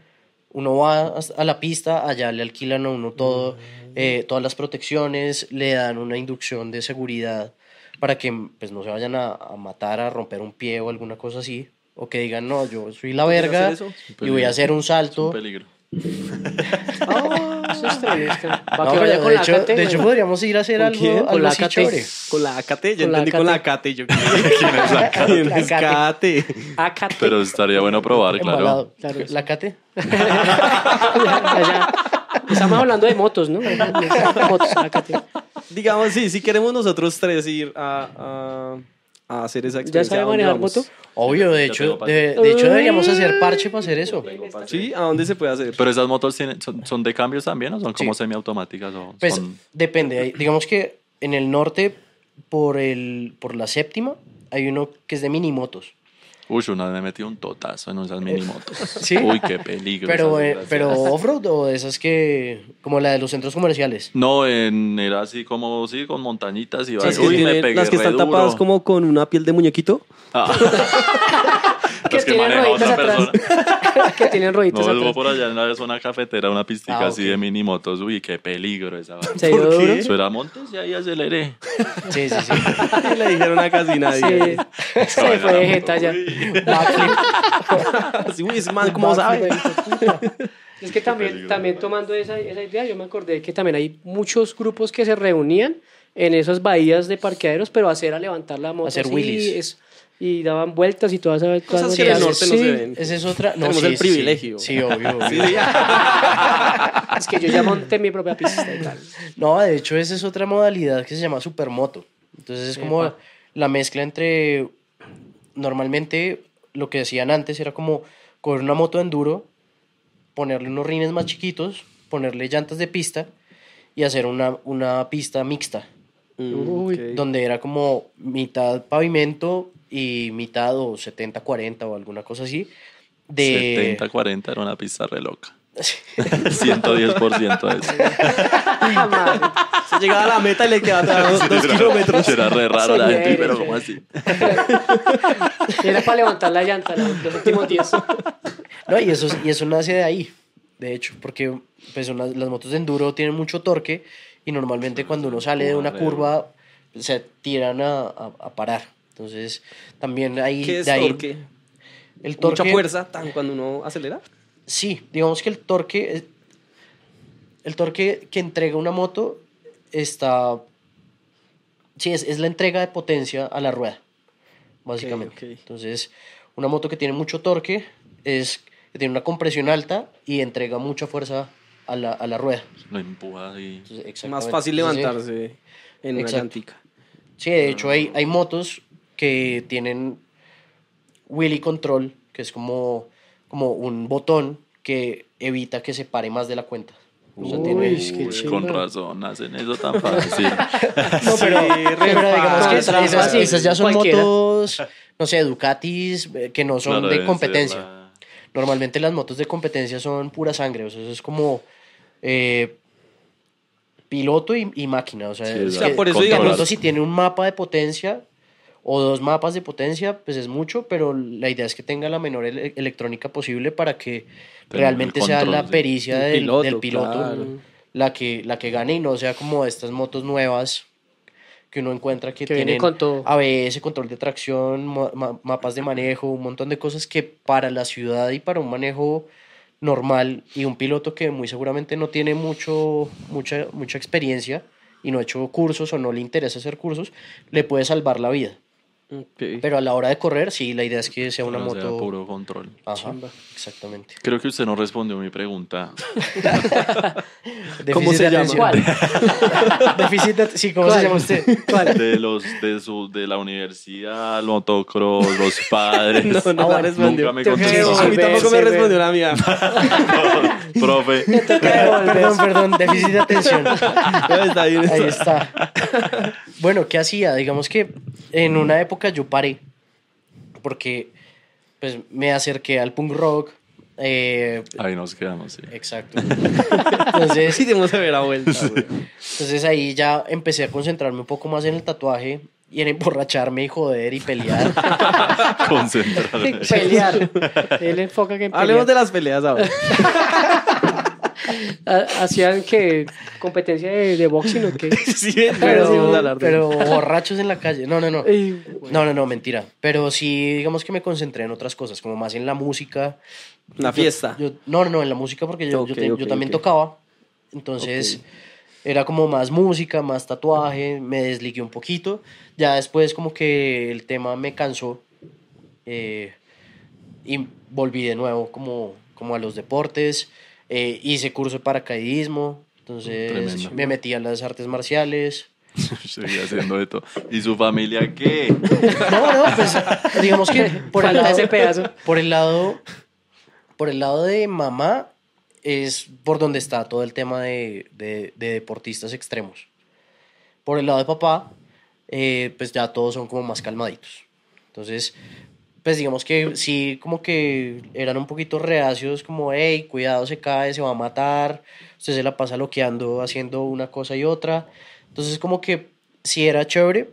Uno va a la pista, allá le alquilan a uno todo, eh, todas las protecciones, le dan una inducción de seguridad para que pues, no se vayan a, a matar, a romper un pie o alguna cosa así. O que digan, no, yo soy la ¿Pueden verga y voy a hacer un Es un salto. peligro. [LAUGHS] Ah, eso es tremendo. Para No, que vaya pero con de, la hecho, AKT, de hecho, bueno. podríamos ir a hacer ¿Con algo, quién? algo Con la así AKT. chévere. Con la AKT, yo Con la entendí con la AKT. AKT. Yo, ¿Quién es la [LAUGHS] cara? ¿Quién La es AKT. AKT? AKT. Pero estaría bueno probar, claro. Claro. La cate. Ya, [LAUGHS] ya. Estamos hablando de motos, ¿no? [LAUGHS] Motos, AKT. Digamos, sí, si queremos nosotros tres ir a, a, a hacer esa ¿Ya experiencia. sabe ¿a dónde manejar vamos? moto? Obvio, de Ya hecho, de, de hecho deberíamos hacer parche para hacer eso. Sí, ¿a dónde se puede hacer? Pero esas motos tienen, son, son de cambios también o son como Sí. semiautomáticas o Pues son depende. hay- Digamos que en el norte, por, el, por la séptima, hay uno que es de minimotos. Uy, una vez me metí un totazo en esas mini motos. [LAUGHS] ¿Sí? Uy, qué peligro. Pero, eh, pero off-road o de esas que. como la de los centros comerciales. No, en, era así como, sí, con montañitas y Sí, que Uy, me pegué las que re están duro. tapadas como con una piel de muñequito. Ah. [LAUGHS] [LAUGHS] Que que tienen maneja rueditas otra atrás. persona. [LAUGHS] que tienen rueditas No, atrás. hubo por allá en la zona cafetera una pistica Ah, así ok. de mini motos. Uy, qué peligro esa vaina. ¿Se dio ¿Por qué? duro? Eso era montes y ahí aceleré. [LAUGHS] Sí, sí, sí. Y le dijeron a casi nadie. Sí. Se fue de jeta ya. Sí, uy, ese man, ¿cómo sabe? Es que también, también tomando esa, esa idea, yo me acordé que también hay muchos grupos que se reunían en esas bahías de parqueaderos, pero hacer a levantar la moto. Hacer así, es- y daban vueltas y todas esas Cosas que en el cosas. norte no se ven. Esa es otra. No, Tenemos sí, el sí, privilegio. Sí, obvio. obvio. [LAUGHS] Sí, sí. [LAUGHS] Es que yo ya monté mi propia pista y tal. No, de hecho, esa es otra modalidad que se llama supermoto. Entonces es como Epa. la mezcla entre. Normalmente lo que decían antes era como coger una moto enduro, ponerle unos rines más chiquitos, ponerle llantas de pista y hacer una, una pista mixta, Mm, Uy, ok. donde era como mitad pavimento y mitad o 70-40 o alguna cosa así. De... 70-40 era una pista re loca. 110% [LAUGHS] de eso. Se llegaba a la meta y le quedaban dos, dos kilómetros. Era re raro la gente, pero sí. como así. [LAUGHS] Era para levantar la llanta la- los últimos 10. No, y eso, y eso nace de ahí, de hecho, porque pues, una- las motos de enduro tienen mucho torque y normalmente cuando uno sale de una curva se tiran a, a- a parar. Entonces, también ahí... ¿Qué es de ahí- torque? El torque... Mucha fuerza tan cuando uno acelera. Sí, digamos que el torque... es- El torque que entrega una moto está... Sí, es, es la entrega de potencia a la rueda. básicamente. Entonces, una moto que tiene mucho torque es que tiene una compresión alta y entrega mucha fuerza a la, a la rueda. Lo empuja y... Entonces, Más fácil Entonces, levantarse en una. Sí, de hecho hay, hay motos que tienen wheelie control, que es como, como un botón que evita que se pare más de la cuenta. O sea, Uy, tiene- qué Uy, chimba. con razón, hacen eso tan fácil. [LAUGHS] No, pero, pero digamos que fácil. esas, esas ya son Cualquiera. motos, no sé, Ducatis, eh, que no son de competencia. ser la- Normalmente las motos de competencia son pura sangre, o sea, eso es como eh, piloto y, y máquina. O sea, Sí, es o que sea, por eso digamos- si tiene un mapa de potencia o dos mapas de potencia, pues es mucho, pero la idea es que tenga la menor ele- electrónica posible para que Pero realmente sea la pericia El del piloto, del piloto, claro. la, que, la que gane y no sea como estas motos nuevas que uno encuentra que, Que tienen con todo. ABS, control de tracción, ma- ma- mapas de manejo, un montón de cosas que para la ciudad y para un manejo normal y un piloto que muy seguramente no tiene mucho, mucha, mucha experiencia y no ha hecho cursos o no le interesa hacer cursos, le puede salvar la vida. Pero a la hora de correr, sí, la idea es que sea una sea, moto... puro control. Ajá, Chimba. exactamente. Creo que usted no respondió mi pregunta. [LAUGHS] ¿Cómo se llama? ¿Cuál? [LAUGHS] Déficit de- Sí, ¿cómo ¿Cuál? se llama usted? ¿Cuál? De los de su de la universidad, el motocross, los padres. [LAUGHS] No, no Ah, bueno, respondió. Nunca me contestó. A mí tampoco me respondió la mía. Profe, perdón, perdón, déficit de atención. está. Ahí está. Bueno, ¿qué hacía? Digamos que en una época yo paré porque pues me acerqué al punk rock. eh, ahí nos quedamos, sí. exacto. [LAUGHS] Entonces, Sí, tenemos que ver a vuelta, [LAUGHS] entonces ahí ya empecé a concentrarme un poco más en el tatuaje y en emborracharme y joder y pelear. [LAUGHS] Concentrarme. Pelear. Él enfoca que en Hablemos de las peleas ahora. Ha- Hacían que competencia de, de boxing o qué. [LAUGHS] sí, pero, de pero borrachos en la calle. No, no, no. No, no, no, mentira. Pero sí, digamos que me concentré en otras cosas, como más en la música. Una fiesta. Yo, no, no, no, en la música porque yo, yo Ok, te- yo ok, también ok. tocaba. Entonces, era como más música, más tatuaje, me desligué un poquito. Ya después como que el tema me cansó eh, y volví de nuevo como, como a los deportes. Eh, hice curso de paracaidismo, entonces Tremendo. me metí a las artes marciales. [LAUGHS] Seguía haciendo esto. ¿Y su familia qué? No, no, pues digamos que por el lado, ese pedazo. por el lado, por el lado de mamá es por donde está todo el tema de, de- de deportistas extremos. Por el lado de papá, eh, pues ya todos son como más calmaditos. Entonces, pues digamos que sí, como que eran un poquito reacios, como, hey, cuidado, se cae, se va a matar, usted se la pasa loqueando, haciendo una cosa y otra. Entonces, como que sí era chévere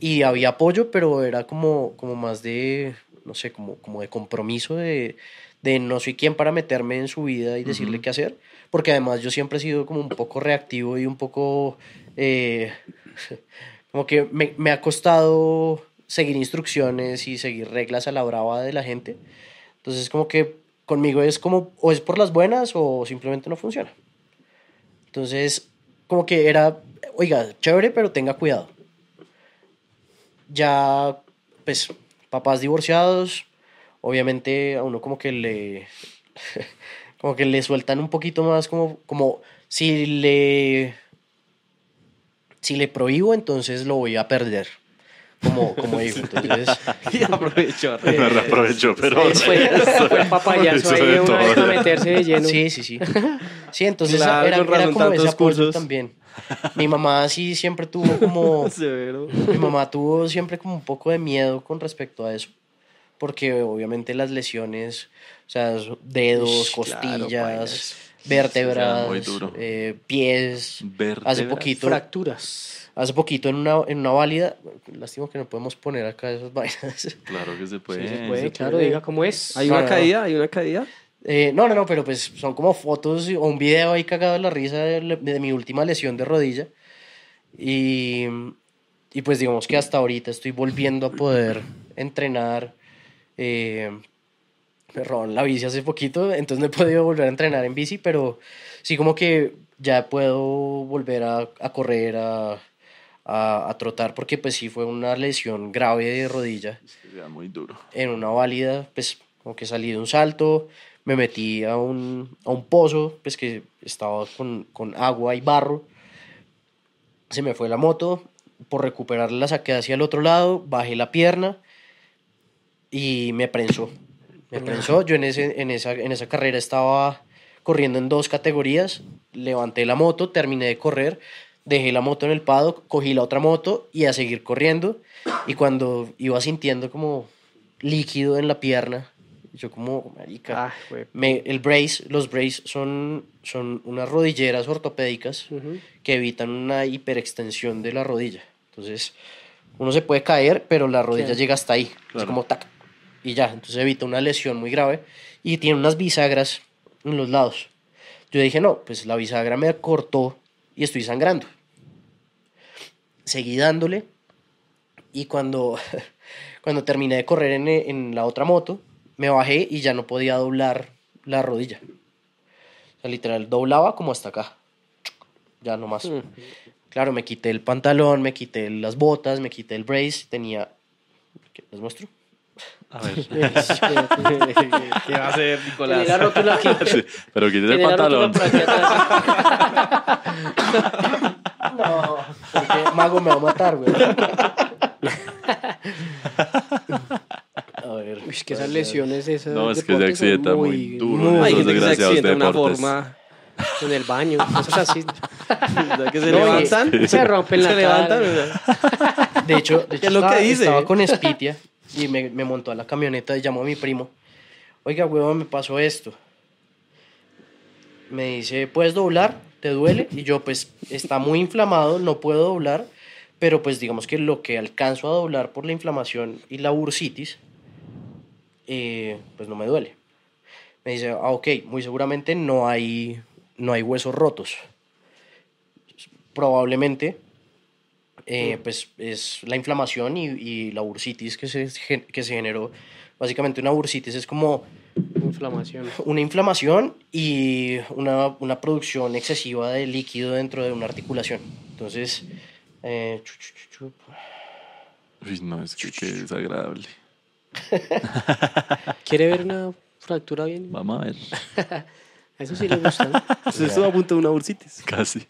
y había apoyo, pero era como, como más de, no sé, como, como de compromiso de, de no soy quien para meterme en su vida y decirle qué hacer, porque además yo siempre he sido como un poco reactivo y un poco, eh, [LAUGHS] como que me, me ha costado seguir instrucciones y seguir reglas a la brava de la gente. Entonces como que conmigo es como o es por las buenas o simplemente no funciona. Entonces como que era, oiga, chévere, pero tenga cuidado. Ya, pues, papás divorciados, obviamente a uno como que le, [LAUGHS] como que le sueltan un poquito más, como, como si le, si le prohíbo, entonces lo voy a perder, como, como digo. Entonces, [LAUGHS] Y aprovechó. Me reaprovecho, pero. Fue, fue el papayazo ahí de una vez meterse de lleno. Sí, sí, sí. [LAUGHS] Sí, entonces Claro, era, era como ese apoyo cursos. también. Mi mamá sí siempre tuvo como... [LAUGHS] Severo. Mi mamá tuvo siempre como un poco de miedo con respecto a eso. Porque obviamente las lesiones, o sea, dedos, claro, costillas, pailas. vértebras, eh, pies. Vértebras. Hace poquito, Fracturas. Hace poquito en una, en una válida, lástima que no podemos poner acá esas [LAUGHS] vainas. Claro que se puede. Sí, se puede, se claro, puede. diga cómo es. Hay No, una no, no. caída, hay una caída. Eh, no, no, no, pero pues son como fotos o un video ahí cagado de la risa de, de mi última lesión de rodilla. Y, y pues digamos que hasta ahorita estoy volviendo a poder entrenar. Eh, me robaron la bici hace poquito, entonces no he podido volver a entrenar en bici, pero sí como que ya puedo volver a, a correr, a, a, a trotar porque pues sí fue una lesión grave de rodilla. Era muy duro. en una válida, pues como que salí de un salto, me metí a un, a un pozo, pues que estaba con, con agua y barro, se me fue la moto, por recuperarla la saqué hacia el otro lado, bajé la pierna y me prensó. Me prensó, yo en, ese, en, esa, en esa carrera estaba corriendo en dos categorías, levanté la moto, terminé de correr, dejé la moto en el paddock, cogí la otra moto y a seguir corriendo. Y cuando iba sintiendo como líquido en la pierna, yo como, marica, Ah, me, el brace, los brace son, son unas rodilleras ortopédicas Ujú. que evitan una hiperextensión de la rodilla. Entonces, uno se puede caer, pero la rodilla Claro. llega hasta ahí. Es Claro. como tac. Y ya, entonces evita una lesión muy grave. Y tiene unas bisagras en los lados. Yo dije, no, pues la bisagra me cortó y estoy sangrando. Seguí dándole. Y cuando, [LAUGHS] cuando terminé de correr en, en la otra moto, me bajé y ya no podía doblar la rodilla. O sea, literal, doblaba como hasta acá. Ya no más. Claro, me quité el pantalón, me quité las botas, me quité el brace, tenía... ¿Qué? ¿Les muestro? A ver. [LAUGHS] [LAUGHS] ¿Qué va a hacer Nicolás? la rótula aquí. Sí, pero quítese el pantalón. No, porque Mago me va a matar, güey. A ver. Uy, es que esas lesiones, esas No, es que se accidenta muy duro. Hay Esos gente que se desgraciados accidenta de una forma En el baño, cosas así. [LAUGHS] que se No, y- levantan. Se rompen la [LAUGHS] Se levantan. cara. sea. De hecho, de hecho [LAUGHS] ¿Qué es lo que estaba, dice? estaba con Spitia y me, me montó a la camioneta y llamó a mi primo. Oiga, huevón, me pasó esto. Me dice, ¿puedes doblar? ¿Te duele? Y yo, pues, está muy inflamado, no puedo doblar, pero pues digamos que lo que alcanzo a doblar por la inflamación y la bursitis, eh, pues no me duele. Me dice, ah, ok, muy seguramente no hay, no hay huesos rotos. Probablemente eh, pues es la inflamación y, y la bursitis que se, que se generó. Básicamente una bursitis es como Inflamación. [LAUGHS] una inflamación y una, una producción excesiva de líquido dentro de una articulación. Entonces, eh, chu, chu, chu, chu. Uy, no, es que qué desagradable. [LAUGHS] ¿Quiere ver una fractura bien? Vamos a ver. [LAUGHS] A eso sí le gusta. ¿no? Pues estuvo a punto de una bursitis. Casi.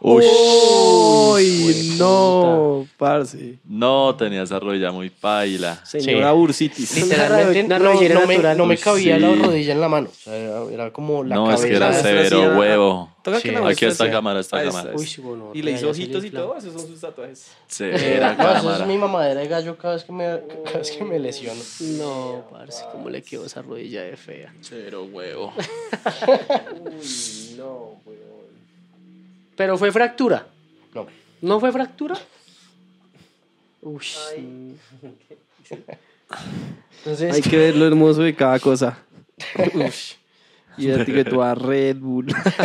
Uy. ¡Uy, no, parce! No, tenía esa rodilla muy paila. Señora Sí. bursitis. Literalmente Una no, rodillera no me, natural. no me Uy, cabía la sí. rodilla en la mano. O sea, era, era como la No, es que cabeza. era La severo ah, huevo. Toca Sí. que la Aquí está así. cámara, esta Ah, cámara. Uy, sí, bueno, Y le hizo ojitos y todo, esos son sus tatuajes. Severa No, eso es cámara. mi mamadera de gallo cada vez que me, cada vez que me lesiono. No, parce, ¿cómo le quedó esa rodilla de fea? Cero huevo. [LAUGHS] No, weón. Pero fue fractura. No. ¿No fue fractura? Uy. Entonces, Hay que ver lo hermoso de cada cosa. [LAUGHS] Ush. Y etiquetó a Red Bull. [LAUGHS]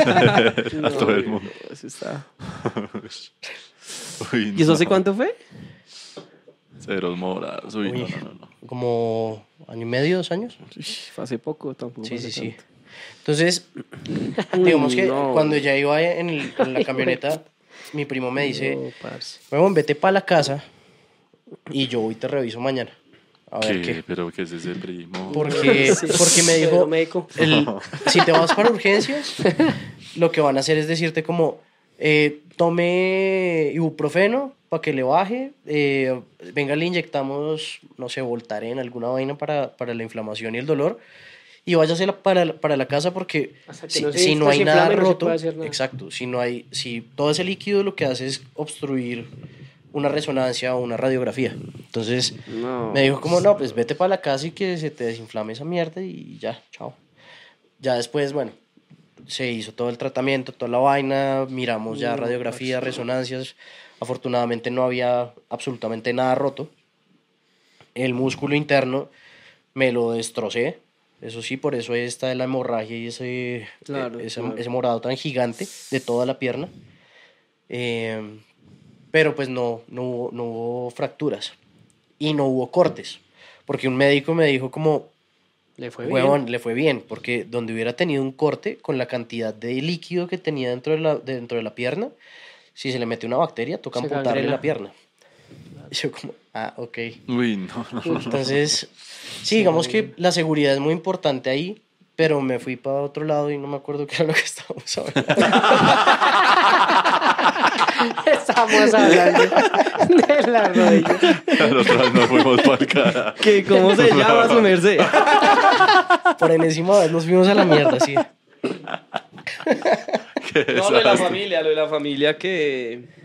A todo el mundo. Eso está. [LAUGHS] Uy, ¿Y eso hace no. cuánto fue? Ceros morados. Uy, Uy. no, no, no, no. como año y medio, dos años. Ush, fue hace poco tampoco. Sí, sí, sí. Entonces, digamos que no. cuando ya iba en, el- en la [LAUGHS] camioneta, mi primo me dice, No, parce. huevón, vete para la casa y yo voy y te reviso mañana. A ver ¿Qué? qué. ¿Pero qué es ese primo? Porque, [LAUGHS] Sí. porque me [LAUGHS] dijo, médico. el- si te vas para urgencias, lo que van a hacer es decirte como, eh, tome ibuprofeno para que le baje, eh, venga, le inyectamos, no sé, Voltaren, alguna vaina para, para la inflamación y el dolor, y váyase para, la- para la casa porque si, no se si no hay nada no roto, nada. exacto, si no hay, si todo ese líquido lo que hace es obstruir una resonancia o una radiografía. Entonces, No. me dijo como, no, pues vete para la casa y que se te desinflame esa mierda y ya, chao. Ya después, bueno, se hizo todo el tratamiento, toda la vaina, miramos ya No, radiografías, resonancias. Afortunadamente no había absolutamente nada roto. El músculo interno me lo destrocé. Eso sí, por eso está la hemorragia y ese, Claro, ese, claro. ese morado tan gigante de toda la pierna. Eh, pero pues no, no, hubo, no hubo fracturas y no hubo cortes. Porque un médico me dijo como, Le fue bien. le fue bien, porque donde hubiera tenido un corte con la cantidad de líquido que tenía dentro de la, dentro de la pierna, si se le mete una bacteria, toca Se amputarle gangrena. la pierna. Y [LAUGHS] yo como, ah, ok. Uy, no, no, no. Entonces, sí, digamos que la seguridad es muy importante ahí, pero me fui para otro lado y no me acuerdo qué era lo que [LAUGHS] estábamos hablando. [LAUGHS] Estamos hablando de la rodilla. La otra vez nos fuimos para el carajo. ¿Qué, ¿Cómo se llama su merced? Por enésima vez nos fuimos a la mierda, sí. No, lo de la familia, lo de la familia que...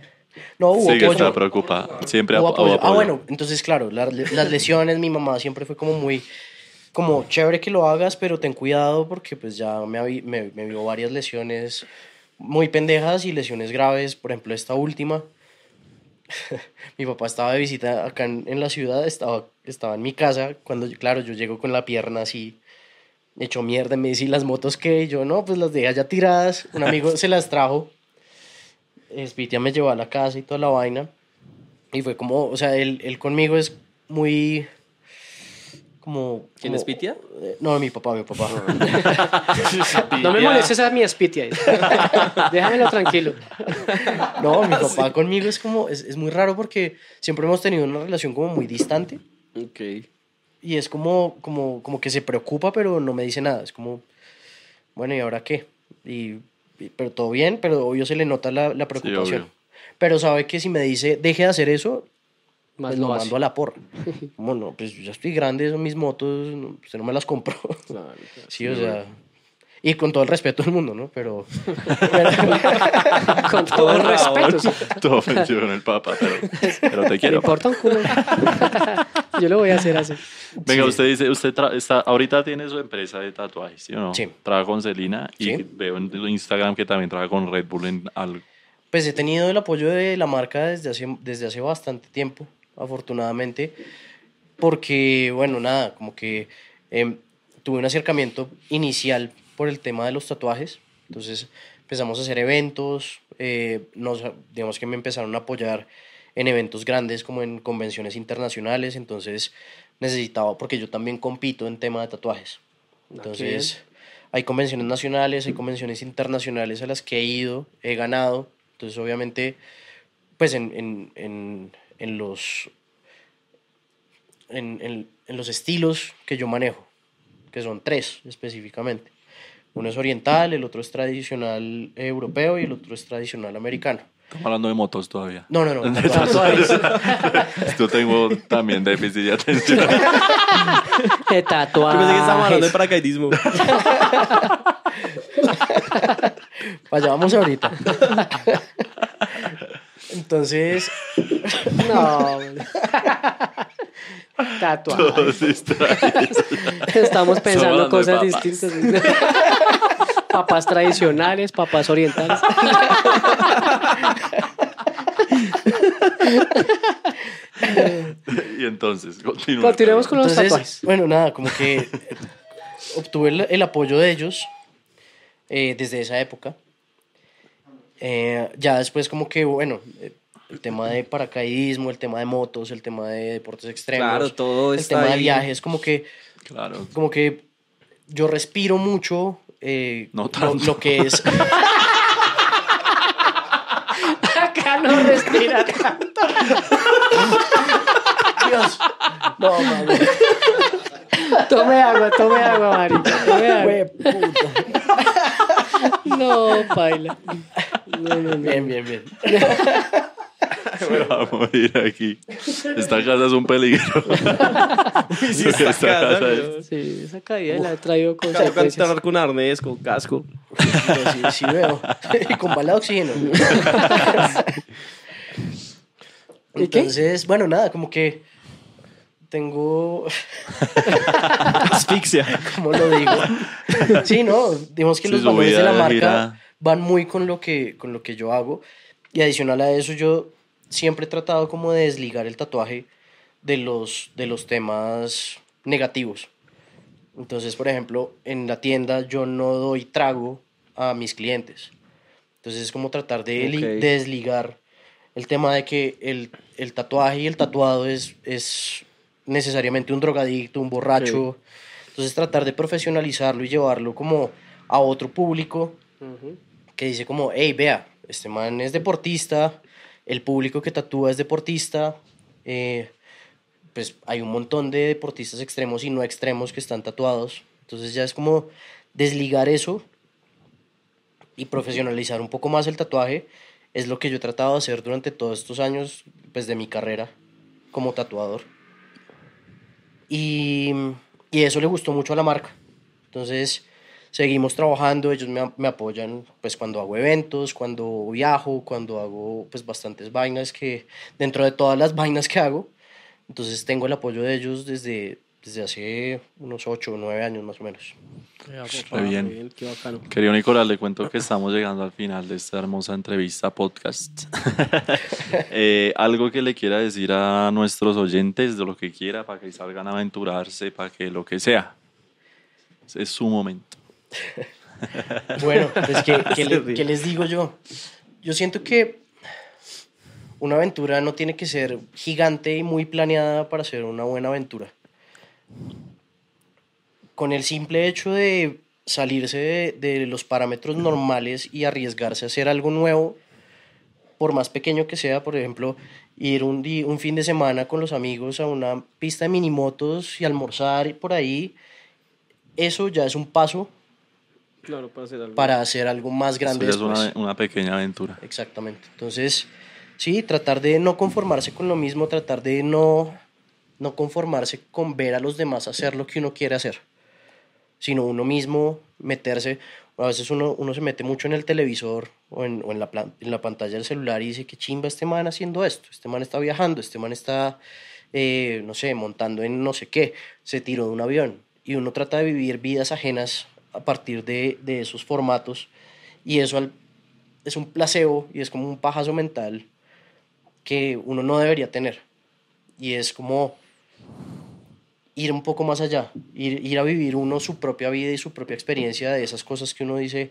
No, hubo Sí, apoyo. preocupada. Siempre Hubo ap- apoyo. hubo Ah, bueno, entonces, claro, la- las lesiones, mi mamá siempre fue como muy, como chévere que lo hagas, pero ten cuidado porque pues ya me, me, me vio varias lesiones muy pendejas y lesiones graves, por ejemplo, esta última. [LAUGHS] mi papá estaba de visita acá en, en la ciudad, estaba, estaba en mi casa, cuando, claro, yo llego con la pierna así, hecho mierda, me dice, "¿Y las motos que yo no, pues las dejé allá tiradas, un amigo [LAUGHS] se las trajo, Spitia me llevó a la casa y toda la vaina. Y fue como, o sea, él, él conmigo es muy. Como. ¿Quién como- es Pitia? eh, No, mi papá, mi papá. No [LAUGHS] me molestes a mi espitia. [LAUGHS] Déjamelo tranquilo. No, mi papá conmigo es como. Es, es muy raro porque siempre hemos tenido una relación como muy distante. Ok. Y es como, como, como que se preocupa, pero no me dice nada. Es como, bueno, ¿y ahora qué? Y- pero todo bien, pero obvio se le nota la, la preocupación. pero sabe que si me dice, deje de hacer eso, Más pues lo hace. mando a la porra. [LAUGHS] Como no, pues yo ya estoy grande, son mis motos, no, usted no me las compró. [LAUGHS] Sí, o sea. Y con todo el respeto del mundo, ¿no? Pero. pero- [LAUGHS] Con todo el respeto. Todo [LAUGHS] ofensivo con el papa, pero, pero te Me quiero. importa un culo. [LAUGHS] Yo lo voy a hacer así. Venga, Sí. usted dice, usted está, ahorita tiene su empresa de tatuajes, ¿sí o no? Sí. Trabaja con Celina y Sí. veo en Instagram que también trabaja con Red Bull en algo. Pues he tenido el apoyo de la marca desde hace, desde hace bastante tiempo, afortunadamente, porque, bueno, nada, como que em, tuve un acercamiento inicial por el tema de los tatuajes, entonces empezamos a hacer eventos, eh, nos, digamos que me empezaron a apoyar en eventos grandes como en convenciones internacionales, entonces necesitaba, porque yo también compito en tema de tatuajes, entonces hay convenciones nacionales, hay convenciones internacionales a las que he ido, he ganado. Entonces, obviamente, pues en, en, en, en los, en los estilos que yo manejo, que son tres específicamente. Uno es oriental, el otro es tradicional europeo y el otro es tradicional americano. Estamos hablando de motos todavía. No, no, no. [LAUGHS] [LAUGHS] Yo tengo también déficit de atención. [LAUGHS] De Yo tatuajes. pensé que estábamos hablando de paracaidismo. Allá vamos ahorita. Entonces, No. Tatuajes. Todos distraídos. [LAUGHS] Estamos pensando cosas distintas. [LAUGHS] Papas tradicionales, papas orientales. y entonces, continúa. Continuemos con los Entonces, tatuajes. bueno, nada, como que obtuve el, el apoyo de ellos eh, desde esa época. Eh, ya después como que, bueno, eh, el tema de paracaidismo, el tema de motos, el tema de deportes extremos, Claro, todo el está tema de ahí. viajes, como que, Claro. como que yo respiro mucho eh, No lo, tanto. lo que es... [LAUGHS] Acá no respira tanto. Dios, no, mami, Tome agua, tome agua, marica. Tome agua. No, paila. No, no, no. Bien, bien, bien. [LAUGHS] [LAUGHS] Me va a morir aquí. Esta casa es un peligro. [LAUGHS] Sí, esta casa, es- ¿no? Sí, esa caída la he traído con Toca entrar con arnés, con casco. Sí, sí veo. [LAUGHS] Y con bala de oxígeno. ¿Y qué? Entonces, bueno, nada, como que tengo, Asfixia. ¿cómo lo digo? Sí, no, digamos que Sí, los valores de la marca gira. van muy con lo que con lo que yo hago y adicional a eso yo siempre he tratado como de desligar el tatuaje de los de los temas negativos. Entonces, por ejemplo, en la tienda yo no doy trago a mis clientes. Entonces es como tratar de, desligar el tema de que el, el tatuaje y el tatuado es, es necesariamente un drogadicto, un borracho. Entonces tratar de profesionalizarlo y llevarlo como a otro público que dice como, hey, vea, este man es deportista, el público que tatúa es deportista, eh, pues hay un montón de deportistas extremos y no extremos que están tatuados. Entonces ya es como desligar eso y profesionalizar un poco más el tatuaje. Es lo que yo he tratado de hacer durante todos estos años pues, de mi carrera como tatuador. Y, y eso le gustó mucho a la marca. Entonces seguimos trabajando, ellos me, me, apoyan pues cuando hago eventos, cuando viajo, cuando hago pues bastantes vainas que dentro de todas las [LAUGHS] vainas que hago, entonces tengo el apoyo de ellos desde, desde hace unos 8 o 9 años más o menos. Muy bien. Querido Nicolás, le cuento que estamos llegando al final de esta hermosa entrevista podcast. [LAUGHS] eh, algo que le quiera decir a nuestros oyentes de lo que quiera para que salgan a aventurarse, para que lo que sea. Es su momento. [LAUGHS] bueno, pues ¿qué, qué, le, [LAUGHS] ¿qué les digo yo? Yo siento que una aventura no tiene que ser gigante y muy planeada para ser una buena aventura. Con el simple hecho de salirse de, de, los parámetros normales y arriesgarse a hacer algo nuevo, por más pequeño que sea, por ejemplo, ir un, día, un fin de semana con los amigos a una pista de minimotos y almorzar por ahí, eso ya es un paso Claro, para hacer algo, para hacer algo más grande. Eso es una, una, pequeña aventura. Exactamente. Entonces, sí, tratar de no conformarse con lo mismo, tratar de no, no conformarse con ver a los demás hacer lo que uno quiere hacer, sino uno mismo meterse. A veces uno, uno se mete mucho en el televisor o, en, o en, la, en la pantalla del celular y dice, qué chimba este man haciendo esto, este man está viajando, este man está, eh, no sé, montando en no sé qué, se tiró de un avión. Y uno trata de vivir vidas ajenas a partir de, de esos formatos y eso es un placebo y es como un pajazo mental que uno no debería tener. Y es como ir un poco más allá, ir, ir a vivir uno su propia vida y su propia experiencia de esas cosas que uno dice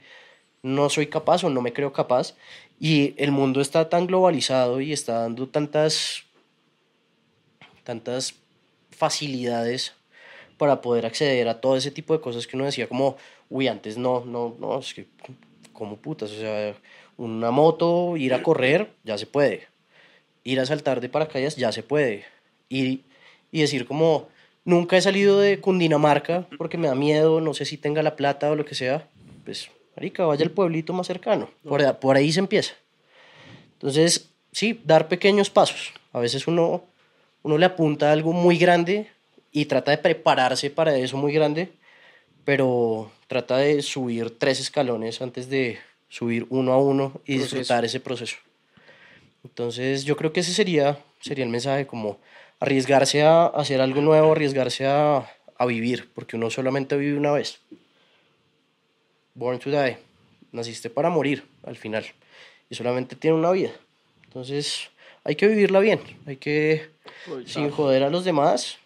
no soy capaz o no me creo capaz y el mundo está tan globalizado y está dando tantas tantas facilidades para poder acceder a todo ese tipo de cosas que uno decía como, uy, antes no, no, no, es que como putas, o sea, una moto, ir a correr, ya se puede. Ir a saltar de paracaídas, ya se puede. Ir y decir como, nunca he salido de Cundinamarca porque me da miedo, no sé si tenga la plata o lo que sea, pues, marica, vaya al pueblito más cercano. Por, por ahí se empieza. Entonces, sí, dar pequeños pasos. A veces uno, uno le apunta a algo muy grande y trata de prepararse para eso muy grande, pero trata de subir tres escalones antes de subir uno a uno y proceso. disfrutar ese proceso. Entonces yo creo que ese sería, sería el mensaje, como arriesgarse a hacer algo nuevo, arriesgarse a, a vivir, porque uno solamente vive una vez. Born to die, naciste para morir al final y solamente tiene una vida. Entonces hay que vivirla bien, hay que, sin joder a los demás,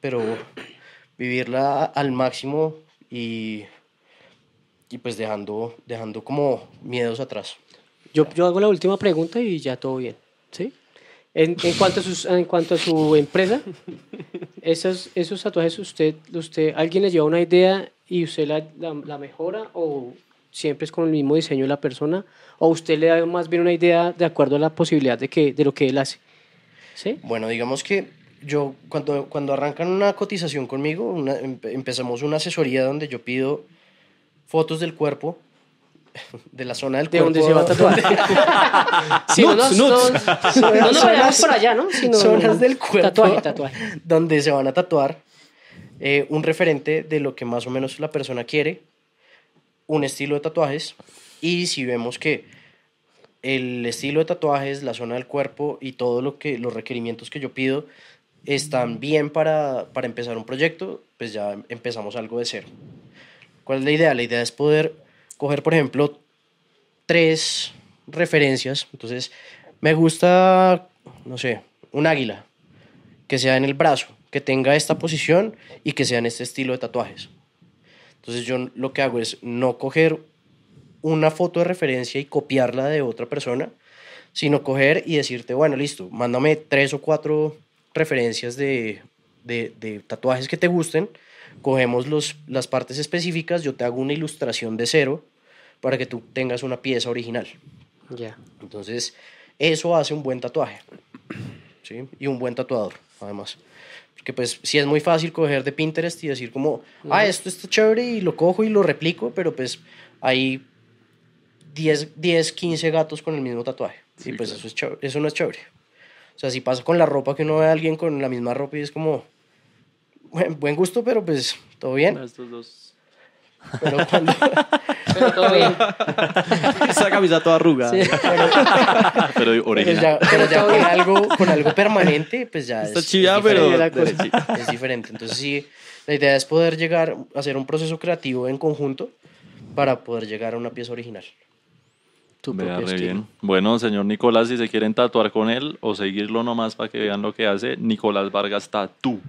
pero vivirla al máximo y, y pues dejando, dejando como miedos atrás. Yo, yo hago la última pregunta y ya todo bien, ¿sí? En, en, cuanto, a sus, en cuanto a su empresa, esos, esos tatuajes, usted, usted, ¿alguien le lleva una idea y usted la, la, la mejora o siempre es con el mismo diseño de la persona? ¿O usted le da más bien una idea de acuerdo a la posibilidad de, que, de lo que él hace? ¿Sí? Bueno, digamos que yo cuando, cuando arrancan una cotización conmigo, una, empezamos una asesoría donde yo pido fotos del cuerpo, [LAUGHS] de la zona del ¿De cuerpo. dónde se va a tatuar? [LAUGHS] sí, [LAUGHS] no, no, no, no, no, vayamos por allá, ¿no? Sino zonas del cuerpo tatuaje, tatuaje. donde se van a tatuar eh, un referente de lo que más o menos la persona quiere, un estilo de tatuajes, y si vemos que el estilo de tatuajes, la zona del cuerpo y todo lo que los requerimientos que yo pido están bien para, para empezar un proyecto, pues ya empezamos algo de cero. ¿Cuál es la idea? La idea es poder coger, por ejemplo, tres referencias. Entonces, me gusta, no sé, un águila, que sea en el brazo, que tenga esta posición y que sea en este estilo de tatuajes. Entonces, yo lo que hago es no coger una foto de referencia y copiarla de otra persona, sino coger y decirte, bueno, listo, mándame tres o cuatro referencias de, de, de, tatuajes que te gusten, cogemos los, las partes específicas, yo te hago una ilustración de cero para que tú tengas una pieza original. Ya. Entonces, eso hace un buen tatuaje. ¿Sí? Y un buen tatuador, además. Porque pues sí es muy fácil coger de Pinterest y decir como, ah, esto está chévere y lo cojo y lo replico, pero pues hay 10, 10 15 gatos con el mismo tatuaje. y pues eso, es chévere- eso no es chévere. O sea, si pasa con la ropa que uno ve a alguien con la misma ropa y es como, buen, buen gusto, pero pues todo bien. Estos dos. Pero cuando, [LAUGHS] Pero todo bien. [LAUGHS] Esa camisa toda arrugada. Sí. Pero pero original. ya, pero ya con, [LAUGHS] algo, con algo permanente, pues ya Está es, es chida, diferente. pero la cosa. derechita. es diferente. Entonces sí, la idea es poder llegar a hacer un proceso creativo en conjunto para poder llegar a una pieza original. Tu Vea, propio estilo. bien. Bueno, señor Nicolás, si se quieren tatuar con él o seguirlo nomás para que vean lo que hace, Nicolás Vargas Tatú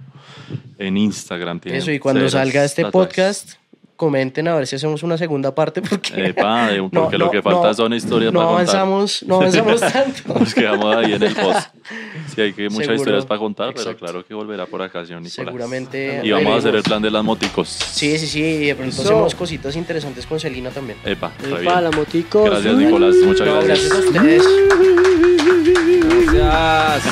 en Instagram. Tiene Eso, y cuando salga este tatuajes. podcast, comenten a ver si hacemos una segunda parte [LAUGHS] porque, Epa, [LAUGHS] porque lo que falta son historias no para contar. avanzamos, no avanzamos [LAUGHS] tanto. Nos quedamos ahí en el post. Sí, hay que muchas Seguro. historias para contar, pero Exacto. claro que volverá por acá, señor Nicolás. Seguramente Y vamos a hacer el veremos. plan de las moticos. Sí, sí, sí, y de pronto Eso. hacemos cositas interesantes con Celina también. Epa, Epa, la motico. Gracias, Nicolás. Muchas No, gracias. gracias a ustedes. Gracias.